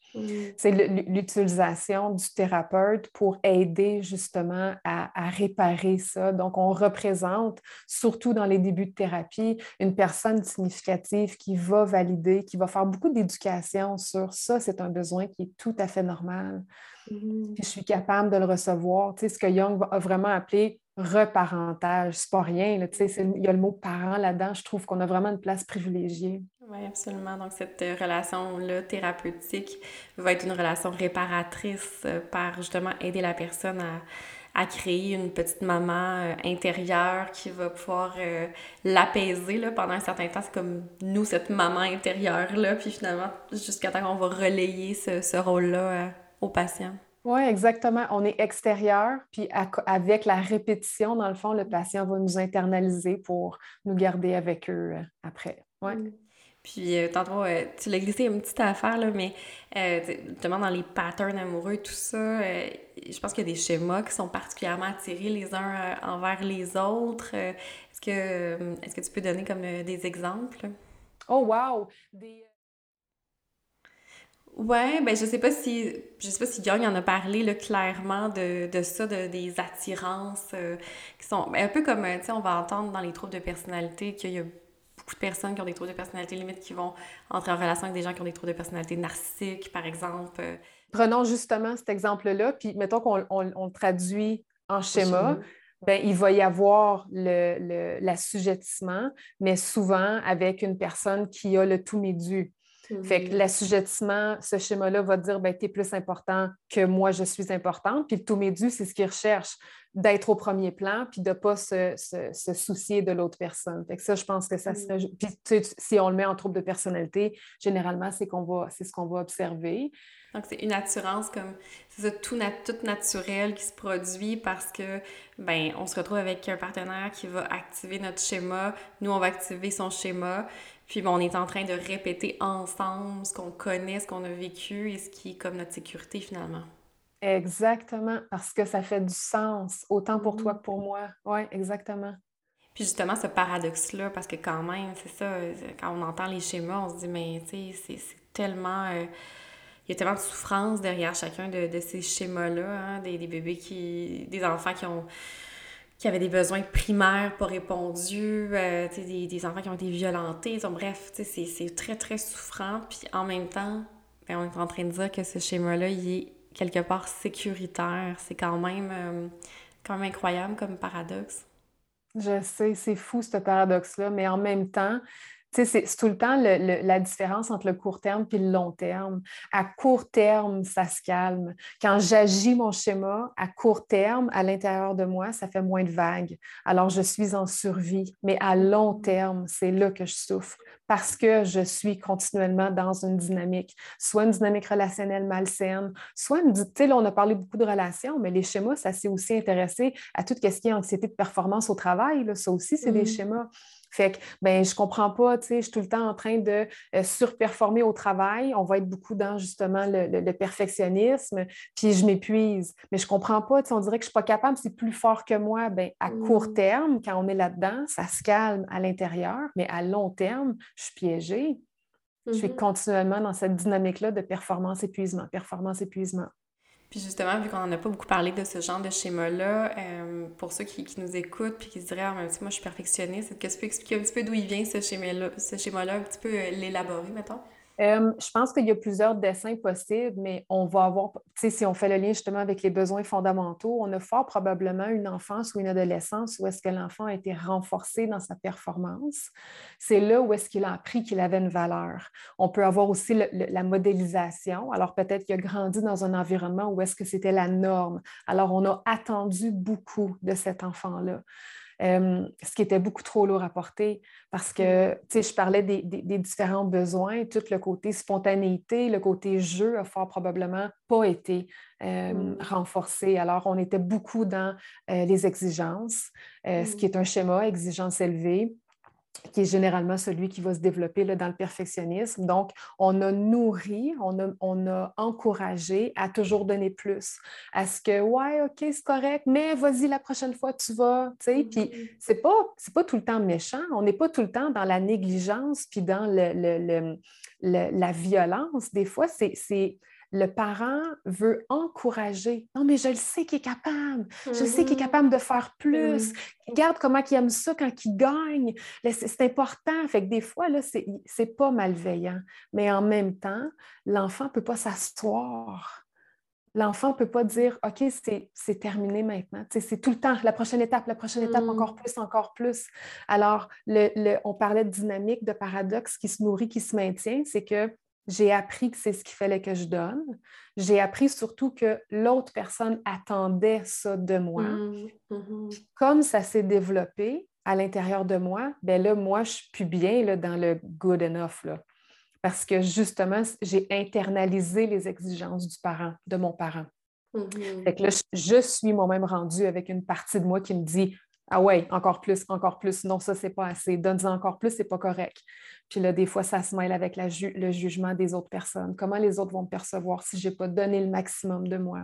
C'est l'utilisation du thérapeute pour aider justement à, réparer ça. Donc, on représente, surtout dans les débuts de thérapie, une personne significative qui va valider, qui va faire beaucoup d'éducation sur ça. C'est un besoin qui est tout à fait normal. Mmh. Puis je suis capable de le recevoir. Tu sais, ce que Young a vraiment appelé reparentage. C'est pas rien. il y a le mot parent là-dedans. Je trouve qu'on a vraiment une place privilégiée. Oui, absolument. Donc, cette euh, relation-là thérapeutique va être une relation réparatrice euh, par justement aider la personne à, créer une petite maman euh, intérieure qui va pouvoir l'apaiser pendant un certain temps. C'est comme nous, cette maman intérieure-là. Puis finalement, jusqu'à temps qu'on va relayer ce, ce rôle-là au patient. Oui, exactement. On est extérieur, puis avec la répétition, dans le fond, le patient va nous internaliser pour nous garder avec eux euh, après. Ouais. Mm. Puis, euh, tantôt, euh, tu l'as glissé une petite affaire, là, mais justement, dans les patterns amoureux, tout ça, je pense qu'il y a des schémas qui sont particulièrement attirés les uns envers les autres. est-ce, que, est-ce que tu peux donner comme des exemples? Oh, wow! Des Ouais, ben je sais pas si je sais pas si Young en a parlé là, clairement de, de ça, de, des attirances euh, qui sont ben, un peu comme euh, tu sais on va entendre dans les troubles de personnalité qu'il y a beaucoup de personnes qui ont des troubles de personnalité limite qui vont entrer en relation avec des gens qui ont des troubles de personnalité narcissiques par exemple. Prenons justement cet exemple-là, puis mettons qu'on on, traduit en schéma. Ben, il va y avoir le, le, l'assujettissement, mais souvent avec une personne qui a le tout médu. Fait que l'assujettissement, ce schéma-là va dire ben, tu es plus important que moi, je suis importante. Puis le tout médu, c'est ce qu'il recherche, d'être au premier plan, puis de ne pas se, se, soucier de l'autre personne. Fait que ça, je pense que ça serait. Mm. Puis si on le met en trouble de personnalité, généralement, c'est qu'on va, c'est ce qu'on va observer. Donc, c'est une assurance comme, c'est ça, tout, tout naturel qui se produit parce que, ben, on se retrouve avec un partenaire qui va activer notre schéma, nous, on va activer son schéma, puis on est en train de répéter ensemble ce qu'on connaît, ce qu'on a vécu et ce qui est comme notre sécurité finalement. Exactement, parce que ça fait du sens, autant pour toi mm-hmm. que pour moi. Oui, exactement. Puis justement, ce paradoxe-là, parce que quand même, c'est ça, quand on entend les schémas, on se dit, mais tu sais, c'est tellement... Euh, il y a tellement de souffrance derrière chacun de, ces schémas-là, hein, des, des, bébés qui... des enfants qui ont qui avaient des besoins primaires pas répondus, euh, des, des, enfants qui ont été violentés. Donc, bref, c'est très, très souffrant. Puis en même temps, ben, on est en train de dire que ce schéma-là, il est quelque part sécuritaire. C'est quand même, euh, quand même incroyable comme paradoxe. Je sais, c'est fou ce paradoxe-là, mais en même temps, c'est tout le temps la différence entre le court terme et le long terme. À court terme, ça se calme. Quand j'agis mon schéma, à court terme, à l'intérieur de moi, ça fait moins de vagues. Alors, je suis en survie. Mais à long terme, c'est là que je souffre parce que je suis continuellement dans une dynamique, soit une dynamique relationnelle malsaine, soit une, tu sais, là, on a parlé beaucoup de relations, mais les schémas, ça s'est aussi intéressé à tout ce qui est anxiété de performance au travail. Là. Ça aussi, c'est des mmh. schémas. Fait que, ben, je comprends pas, tu sais, je suis tout le temps en train de euh, surperformer au travail. On va être beaucoup dans justement le, perfectionnisme, puis je m'épuise. Mais je comprends pas, tu sais, on dirait que je suis pas capable, c'est plus fort que moi. Ben, à court mmh. terme, quand on est là-dedans, ça se calme à l'intérieur, mais à long terme, je suis piégée. Je suis mmh continuellement dans cette dynamique-là de performance-épuisement, performance-épuisement. Puis justement, vu qu'on n'en a pas beaucoup parlé de ce genre de schéma-là, euh, pour ceux qui, nous écoutent puis qui se diraient ah, moi je suis perfectionniste, est-ce que tu peux expliquer un petit peu d'où il vient ce schéma-là, ce schéma-là, un petit peu euh, l'élaborer, mettons? Euh, je pense qu'il y a plusieurs dessins possibles, mais on va avoir, si on fait le lien justement avec les besoins fondamentaux, on a fort probablement une enfance ou une adolescence où est-ce que l'enfant a été renforcé dans sa performance. C'est là où est-ce qu'il a appris qu'il avait une valeur. On peut avoir aussi la modélisation. Alors peut-être qu'il a grandi dans un environnement où est-ce que c'était la norme. Alors on a attendu beaucoup de cet enfant-là. Euh, ce qui était beaucoup trop lourd à porter parce que, mm. tu sais, je parlais des, différents besoins, tout le côté spontanéité, le côté jeu a fort probablement pas été euh, mm. renforcé. Alors, on était beaucoup dans euh, les exigences, ce qui mm. est un schéma, exigence élevée qui est généralement celui qui va se développer là, dans le perfectionnisme. Donc, on a nourri, on a, on a encouragé à toujours donner plus, à ce que, ouais, OK, c'est correct, mais vas-y, la prochaine fois, tu vas, tu sais. Puis, mm-hmm. c'est pas, pas tout le temps méchant, on n'est pas tout le temps dans la négligence puis dans le, la violence. Des fois, c'est le parent veut encourager. Non, mais je le sais qu'il est capable. Je sais qu'il est mm-hmm. capable de faire plus. Mm-hmm. Regarde comment il aime ça quand il gagne. C'est important. Fait que des fois, là, c'est pas malveillant. Mais en même temps, l'enfant ne peut pas s'asseoir. L'enfant ne peut pas dire OK, c'est terminé maintenant. C'est tout le temps, la prochaine étape, la prochaine étape, mm. encore plus, encore plus. Alors, le, on parlait de dynamique, de paradoxe qui se nourrit, qui se maintient. C'est que j'ai appris que c'est ce qu'il fallait que je donne. J'ai appris surtout que l'autre personne attendait ça de moi. Mmh, mmh. Comme ça s'est développé à l'intérieur de moi, ben là, moi, je suis plus bien là, dans le good enough. Là, parce que justement, j'ai internalisé les exigences du parent, de mon parent. Mmh. Fait que là, je suis moi-même rendue avec une partie de moi qui me dit ah ouais, encore plus, encore plus. Non, ça, c'est pas assez. Donne-en encore plus, c'est pas correct. Puis là, des fois, ça se mêle avec le jugement des autres personnes. Comment les autres vont me percevoir si je n'ai pas donné le maximum de moi?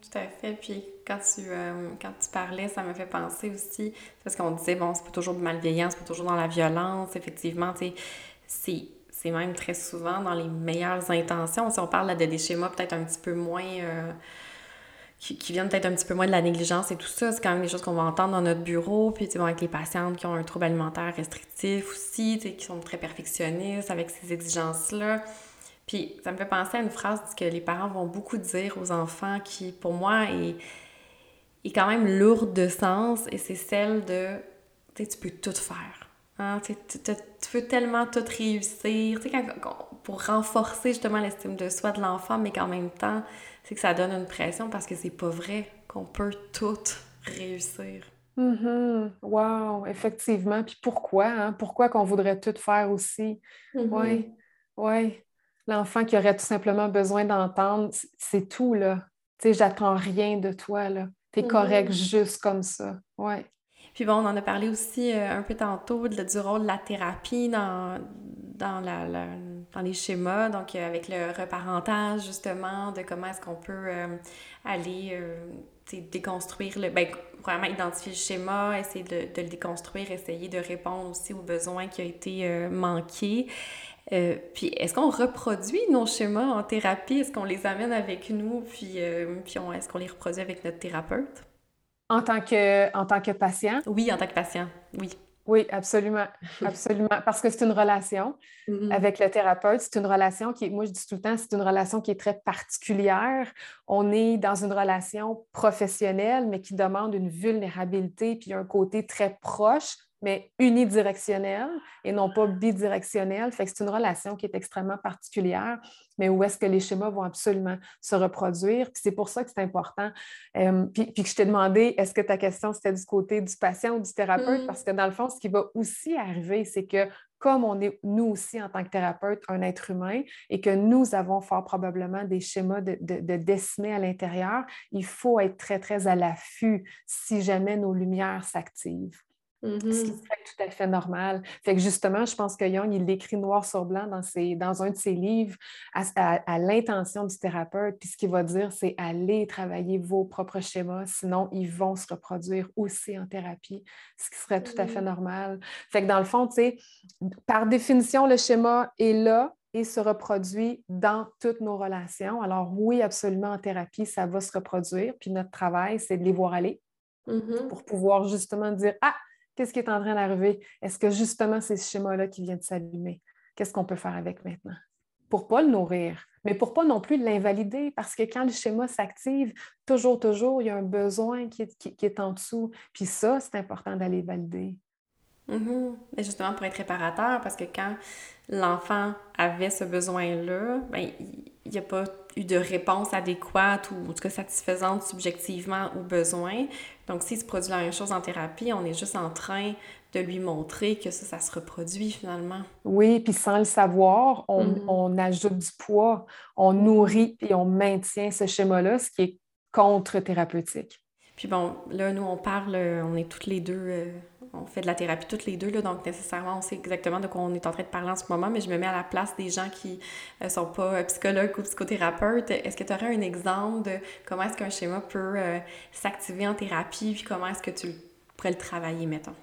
Tout à fait. Puis quand tu, euh, quand tu parlais, ça me fait penser aussi, parce qu'on disait, bon, c'est pas toujours de malveillance, c'est pas toujours dans la violence. Effectivement, sais, c'est même très souvent dans les meilleures intentions. Si on parle de des schémas peut-être un petit peu moins... Euh, qui, viennent peut-être un petit peu moins de la négligence et tout ça. C'est quand même des choses qu'on va entendre dans notre bureau. Puis, tu vois, avec les patientes qui ont un trouble alimentaire restrictif aussi, tu sais, qui sont très perfectionnistes avec ces exigences-là. Puis, ça me fait penser à une phrase que les parents vont beaucoup dire aux enfants qui, pour moi, est, est quand même lourde de sens et c'est celle de, tu sais, tu peux tout faire. Hein? Tu, tu, peux tellement tout réussir. Tu sais, pour renforcer justement l'estime de soi de l'enfant, mais qu'en même temps, c'est que ça donne une pression parce que c'est pas vrai qu'on peut tout réussir. Mm Wow, effectivement. Puis pourquoi? Hein? Pourquoi qu'on voudrait tout faire aussi? Oui, mm-hmm. oui. L'enfant qui aurait tout simplement besoin d'entendre, c'est tout, là. Tu sais, j'attends rien de toi, là. T'es es correct mm-hmm. juste comme ça. Oui. Puis bon, on en a parlé aussi euh, un peu tantôt du rôle de la thérapie dans, dans, la, dans les schémas, donc euh, avec le reparentage justement, de comment est-ce qu'on peut euh, aller déconstruire le. Ben, vraiment identifier le schéma, essayer de, de, le déconstruire, essayer de répondre aussi aux besoins qui ont été manqués. puis est-ce qu'on reproduit nos schémas en thérapie? Est-ce qu'on les amène avec nous? Puis, puis est-ce qu'on les reproduit avec notre thérapeute? En tant que, en tant que patient? Oui, en tant que patient, oui. Oui, absolument, absolument. Parce que c'est une relation mm-hmm. avec le thérapeute. C'est une relation qui, moi je dis tout le temps, c'est une relation qui est très particulière. On est dans une relation professionnelle, mais qui demande une vulnérabilité puis un côté très proche, mais unidirectionnelle et non pas bidirectionnelle. Fait que c'est une relation qui est extrêmement particulière, mais où est-ce que les schémas vont absolument se reproduire? Puis c'est pour ça que c'est important. Euh, puis, que je t'ai demandé, est-ce que ta question, c'était du côté du patient ou du thérapeute? Mm. Parce que dans le fond, ce qui va aussi arriver, c'est que comme on est, nous aussi, en tant que thérapeute, un être humain et que nous avons fort probablement des schémas de, de, dessinée à l'intérieur, il faut être très, très à l'affût si jamais nos lumières s'activent. Ce qui mm-hmm. serait tout à fait normal. Fait que justement, je pense que Young, il l'écrit noir sur blanc dans, dans un de ses livres à, l'intention du thérapeute. Puis ce qu'il va dire, c'est aller travailler vos propres schémas, sinon ils vont se reproduire aussi en thérapie, ce qui serait tout à fait mm-hmm. normal. Fait que dans le fond, tu sais, par définition, le schéma est là, et se reproduit dans toutes nos relations. Alors oui, absolument, en thérapie, ça va se reproduire. Puis notre travail, c'est de les voir aller mm-hmm. pour pouvoir justement dire, ah, Qu'est-ce qui est en train d'arriver? Est-ce que justement c'est ce schéma-là qui vient de s'allumer? Qu'est-ce qu'on peut faire avec maintenant? Pour ne pas le nourrir, mais pour ne pas non plus l'invalider, parce que quand le schéma s'active, toujours, toujours, il y a un besoin qui est, en dessous. Puis ça, c'est important d'aller valider. Mm-hmm. Mais justement, pour être réparateur, parce que quand l'enfant avait ce besoin-là, ben, il n'y a pas eu de réponse adéquate ou en tout cas satisfaisante subjectivement aux besoins. Donc, s'il se produit la même chose en thérapie, on est juste en train de lui montrer que ça, ça se reproduit finalement. Oui, puis sans le savoir, on, mm-hmm. on ajoute du poids, on nourrit et on maintient ce schéma-là, ce qui est contre-thérapeutique. Puis bon, là, nous, on parle, on est toutes les deux euh, on fait de la thérapie toutes les deux, là, donc nécessairement, on sait exactement de quoi on est en train de parler en ce moment, mais je me mets à la place des gens qui ne euh, sont pas euh, psychologues ou psychothérapeutes. Est-ce que tu aurais un exemple de comment est-ce qu'un schéma peut euh, s'activer en thérapie, puis comment est-ce que tu pourrais le travailler, mettons?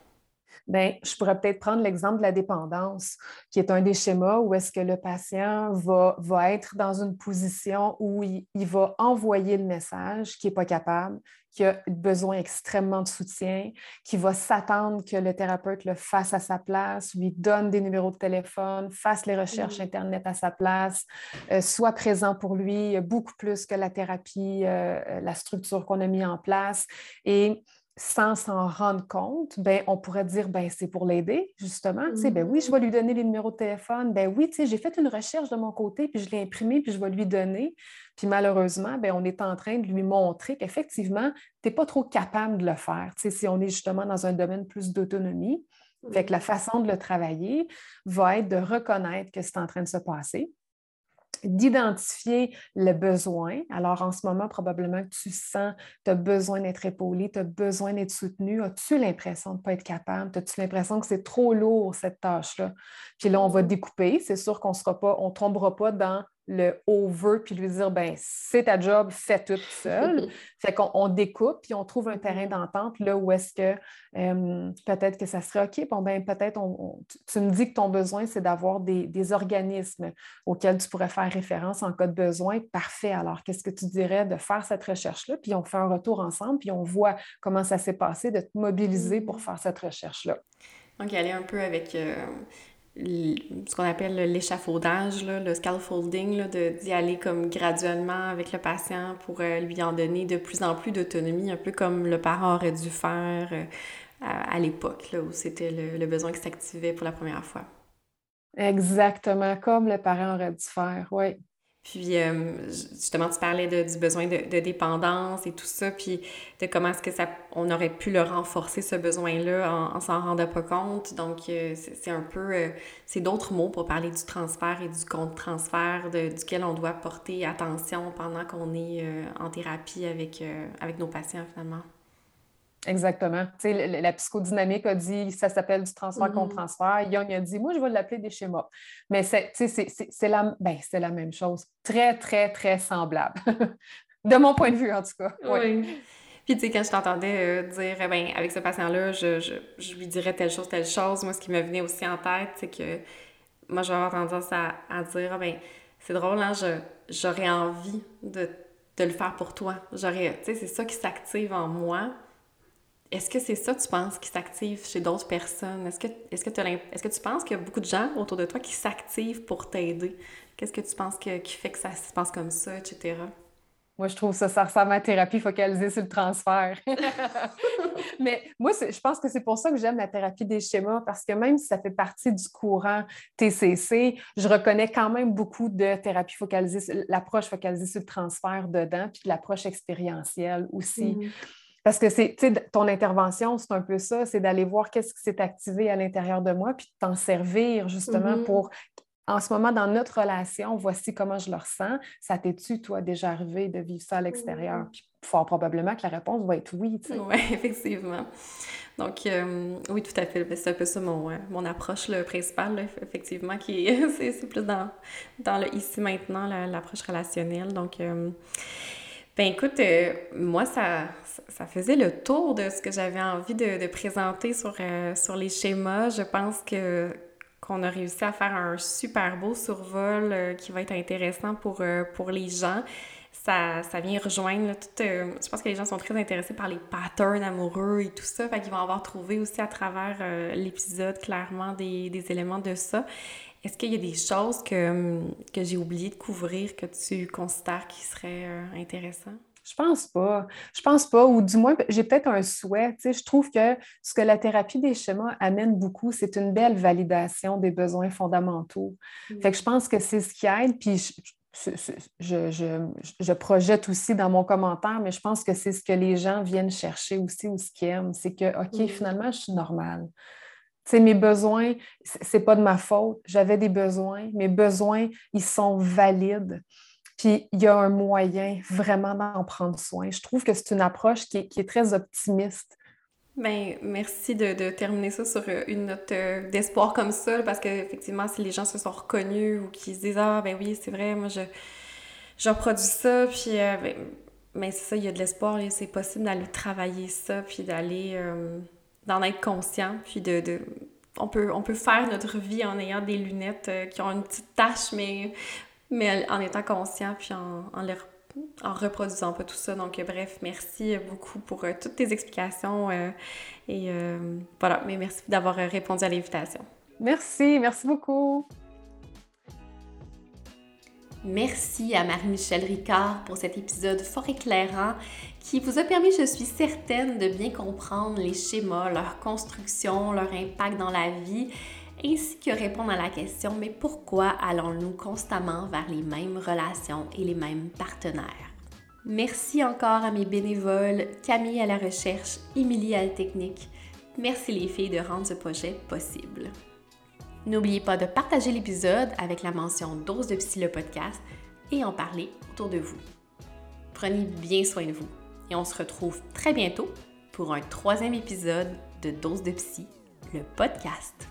Bien, je pourrais peut-être prendre l'exemple de la dépendance, qui est un des schémas où est-ce que le patient va, va être dans une position où il, va envoyer le message qu'il n'est pas capable, qu'il a besoin extrêmement de soutien, qu'il va s'attendre que le thérapeute le fasse à sa place, lui donne des numéros de téléphone, fasse les recherches mmh. Internet à sa place, euh, soit présent pour lui beaucoup plus que la thérapie, euh, la structure qu'on a mis en place. Et sans s'en rendre compte, ben, on pourrait dire ben, c'est pour l'aider, justement. Ben oui, je vais lui donner les numéros de téléphone. Ben oui, j'ai fait une recherche de mon côté, puis je l'ai imprimé, puis je vais lui donner. Puis malheureusement, ben, on est en train de lui montrer qu'effectivement, tu n'es pas trop capable de le faire. si on est justement dans un domaine plus d'autonomie. Fait que la façon de le travailler va être de reconnaître que c'est en train de se passer, d'identifier le besoin. Alors, en ce moment, probablement que tu sens, tu as besoin d'être épaulé, tu as besoin d'être soutenu. As-tu l'impression de ne pas être capable? As-tu l'impression que c'est trop lourd, cette tâche-là? Puis là, on va découper. C'est sûr qu'on ne tombera pas dans le over puis lui dire ben c'est ta job, fais tout seul. fait qu'on on découpe puis on trouve un terrain d'entente là où est-ce que peut-être que ça serait OK, bon ben peut-être on, tu me dis que ton besoin c'est d'avoir des, des, organismes auxquels tu pourrais faire référence en cas de besoin. Parfait. Alors qu'est-ce que tu dirais de faire cette recherche-là? Puis on fait un retour ensemble puis on voit comment ça s'est passé de te mobiliser pour mmh. faire cette recherche-là. Donc, aller un peu avec euh, ce qu'on appelle l'échafaudage, le scaffolding, d'y aller comme graduellement avec le patient pour euh, lui en donner de plus en plus d'autonomie, un peu comme le parent aurait dû faire euh, à, l'époque, où c'était le, besoin qui s'activait pour la première fois. Exactement, comme le parent aurait dû faire, oui. Puis, euh, justement, tu parlais du besoin de, dépendance et tout ça, puis de comment est-ce que ça, on aurait pu le renforcer, ce besoin-là, en, en s'en rendant pas compte. Donc, euh, c'est un peu, euh, c'est d'autres mots pour parler du transfert et du compte-transfert duquel on doit porter attention pendant qu'on est en thérapie avec, avec nos patients, finalement. Exactement. Tu sais, la psychodynamique a dit ça s'appelle du transfert mm-hmm. contre transfert. Young a dit moi, je vais l'appeler des schémas. Mais c'est la, ben, la même chose. Très, très, très semblable. de mon point de vue, en tout cas. Oui. Puis, tu sais, quand je t'entendais euh, dire, eh ben, avec ce patient-là, je, je, lui dirais telle chose, telle chose, moi, ce qui me venait aussi en tête, c'est que moi, j'aurais tendance à, à dire, ah ben, c'est drôle, hein, j'aurais envie de, de, le faire pour toi. J'aurais, tu sais, c'est ça qui s'active en moi est-ce que c'est ça, tu penses, qui s'active chez d'autres personnes? Est-ce que, est-ce, que est-ce que tu penses qu'il y a beaucoup de gens autour de toi qui s'activent pour t'aider? Qu'est-ce que tu penses qui fait que ça se passe comme ça, etc.? Moi, je trouve ça, ça ressemble à la thérapie focalisée sur le transfert. Mais moi, je pense que c'est pour ça que j'aime la thérapie des schémas, parce que même si ça fait partie du courant TCC, je reconnais quand même beaucoup de thérapie focalisée, l'approche focalisée sur le transfert dedans, puis de l'approche expérientielle aussi. Mm-hmm. Parce que c'est, ton intervention, c'est un peu ça, c'est d'aller voir qu'est-ce qui s'est activé à l'intérieur de moi, puis de t'en servir justement mm-hmm. pour en ce moment, dans notre relation, voici comment je le ressens. Ça t'es-tu, toi, déjà arrivé de vivre ça à l'extérieur? Puis fort probablement que la réponse va être oui. Oui, effectivement. Donc, euh, oui, tout à fait. Ben, c'est un peu ça mon, euh, mon approche le principale, effectivement, qui c'est plus dans, dans le ici-maintenant, l'approche relationnelle. Donc, euh, ben écoute, moi, ça, ça faisait le tour de ce que j'avais envie de, présenter sur, sur les schémas. Je pense que qu'on a réussi à faire un super beau survol euh, qui va être intéressant pour, euh, pour les gens. Ça, ça vient rejoindre tout. Euh, je pense que les gens sont très intéressés par les patterns amoureux et tout ça. Fait qu'ils vont avoir trouvé aussi à travers l'épisode clairement des, des, éléments de ça. Est-ce qu'il y a des choses que, que j'ai oublié de couvrir que tu considères qui seraient intéressantes? Je pense pas. Je pense pas, ou du moins, j'ai peut-être un souhait. je trouve que ce que la thérapie des schémas amène beaucoup, c'est une belle validation des besoins fondamentaux. Mmh. Fait que je pense que c'est ce qui aide. Puis je, projette aussi dans mon commentaire, mais je pense que c'est ce que les gens viennent chercher aussi ou ce qu'ils aiment. C'est que, OK, mmh. finalement, je suis normale. Sais, mes besoins, c'est pas de ma faute. J'avais des besoins. Mes besoins, ils sont valides. Puis il y a un moyen vraiment d'en prendre soin. Je trouve que c'est une approche qui est, très optimiste. Bien, merci de, terminer ça sur euh, une note euh, d'espoir comme ça, parce qu'effectivement, si les gens se sont reconnus ou qu'ils se disent Ah, ben oui, c'est vrai, moi, je, reproduis ça, puis euh, ben, ben, c'est ça, il y a de l'espoir, c'est possible d'aller travailler ça, puis d'aller, d'en être conscient, puis de, de on peut, on peut faire notre vie en ayant des lunettes qui ont une petite tache, mais mais en étant conscient puis en, en, reproduisant pas tout ça. Donc, euh, bref, merci beaucoup pour euh, toutes tes explications. Euh, et voilà, mais merci d'avoir répondu à l'invitation. Merci, merci beaucoup. Merci à Marie-Michel Ricard pour cet épisode fort éclairant qui vous a permis, je suis certaine, de bien comprendre les schémas, leur construction, leur impact dans la vie ainsi que répondre à la question mais pourquoi allons-nous constamment vers les mêmes relations et les mêmes partenaires? Merci encore à mes bénévoles, Camille à la recherche, Émilie à la technique. Merci les filles de rendre ce projet possible. N'oubliez pas de partager l'épisode avec la mention Dose de Psy le podcast et en parler autour de vous. Prenez bien soin de vous et on se retrouve très bientôt pour un troisième épisode de Dose de Psy, le podcast.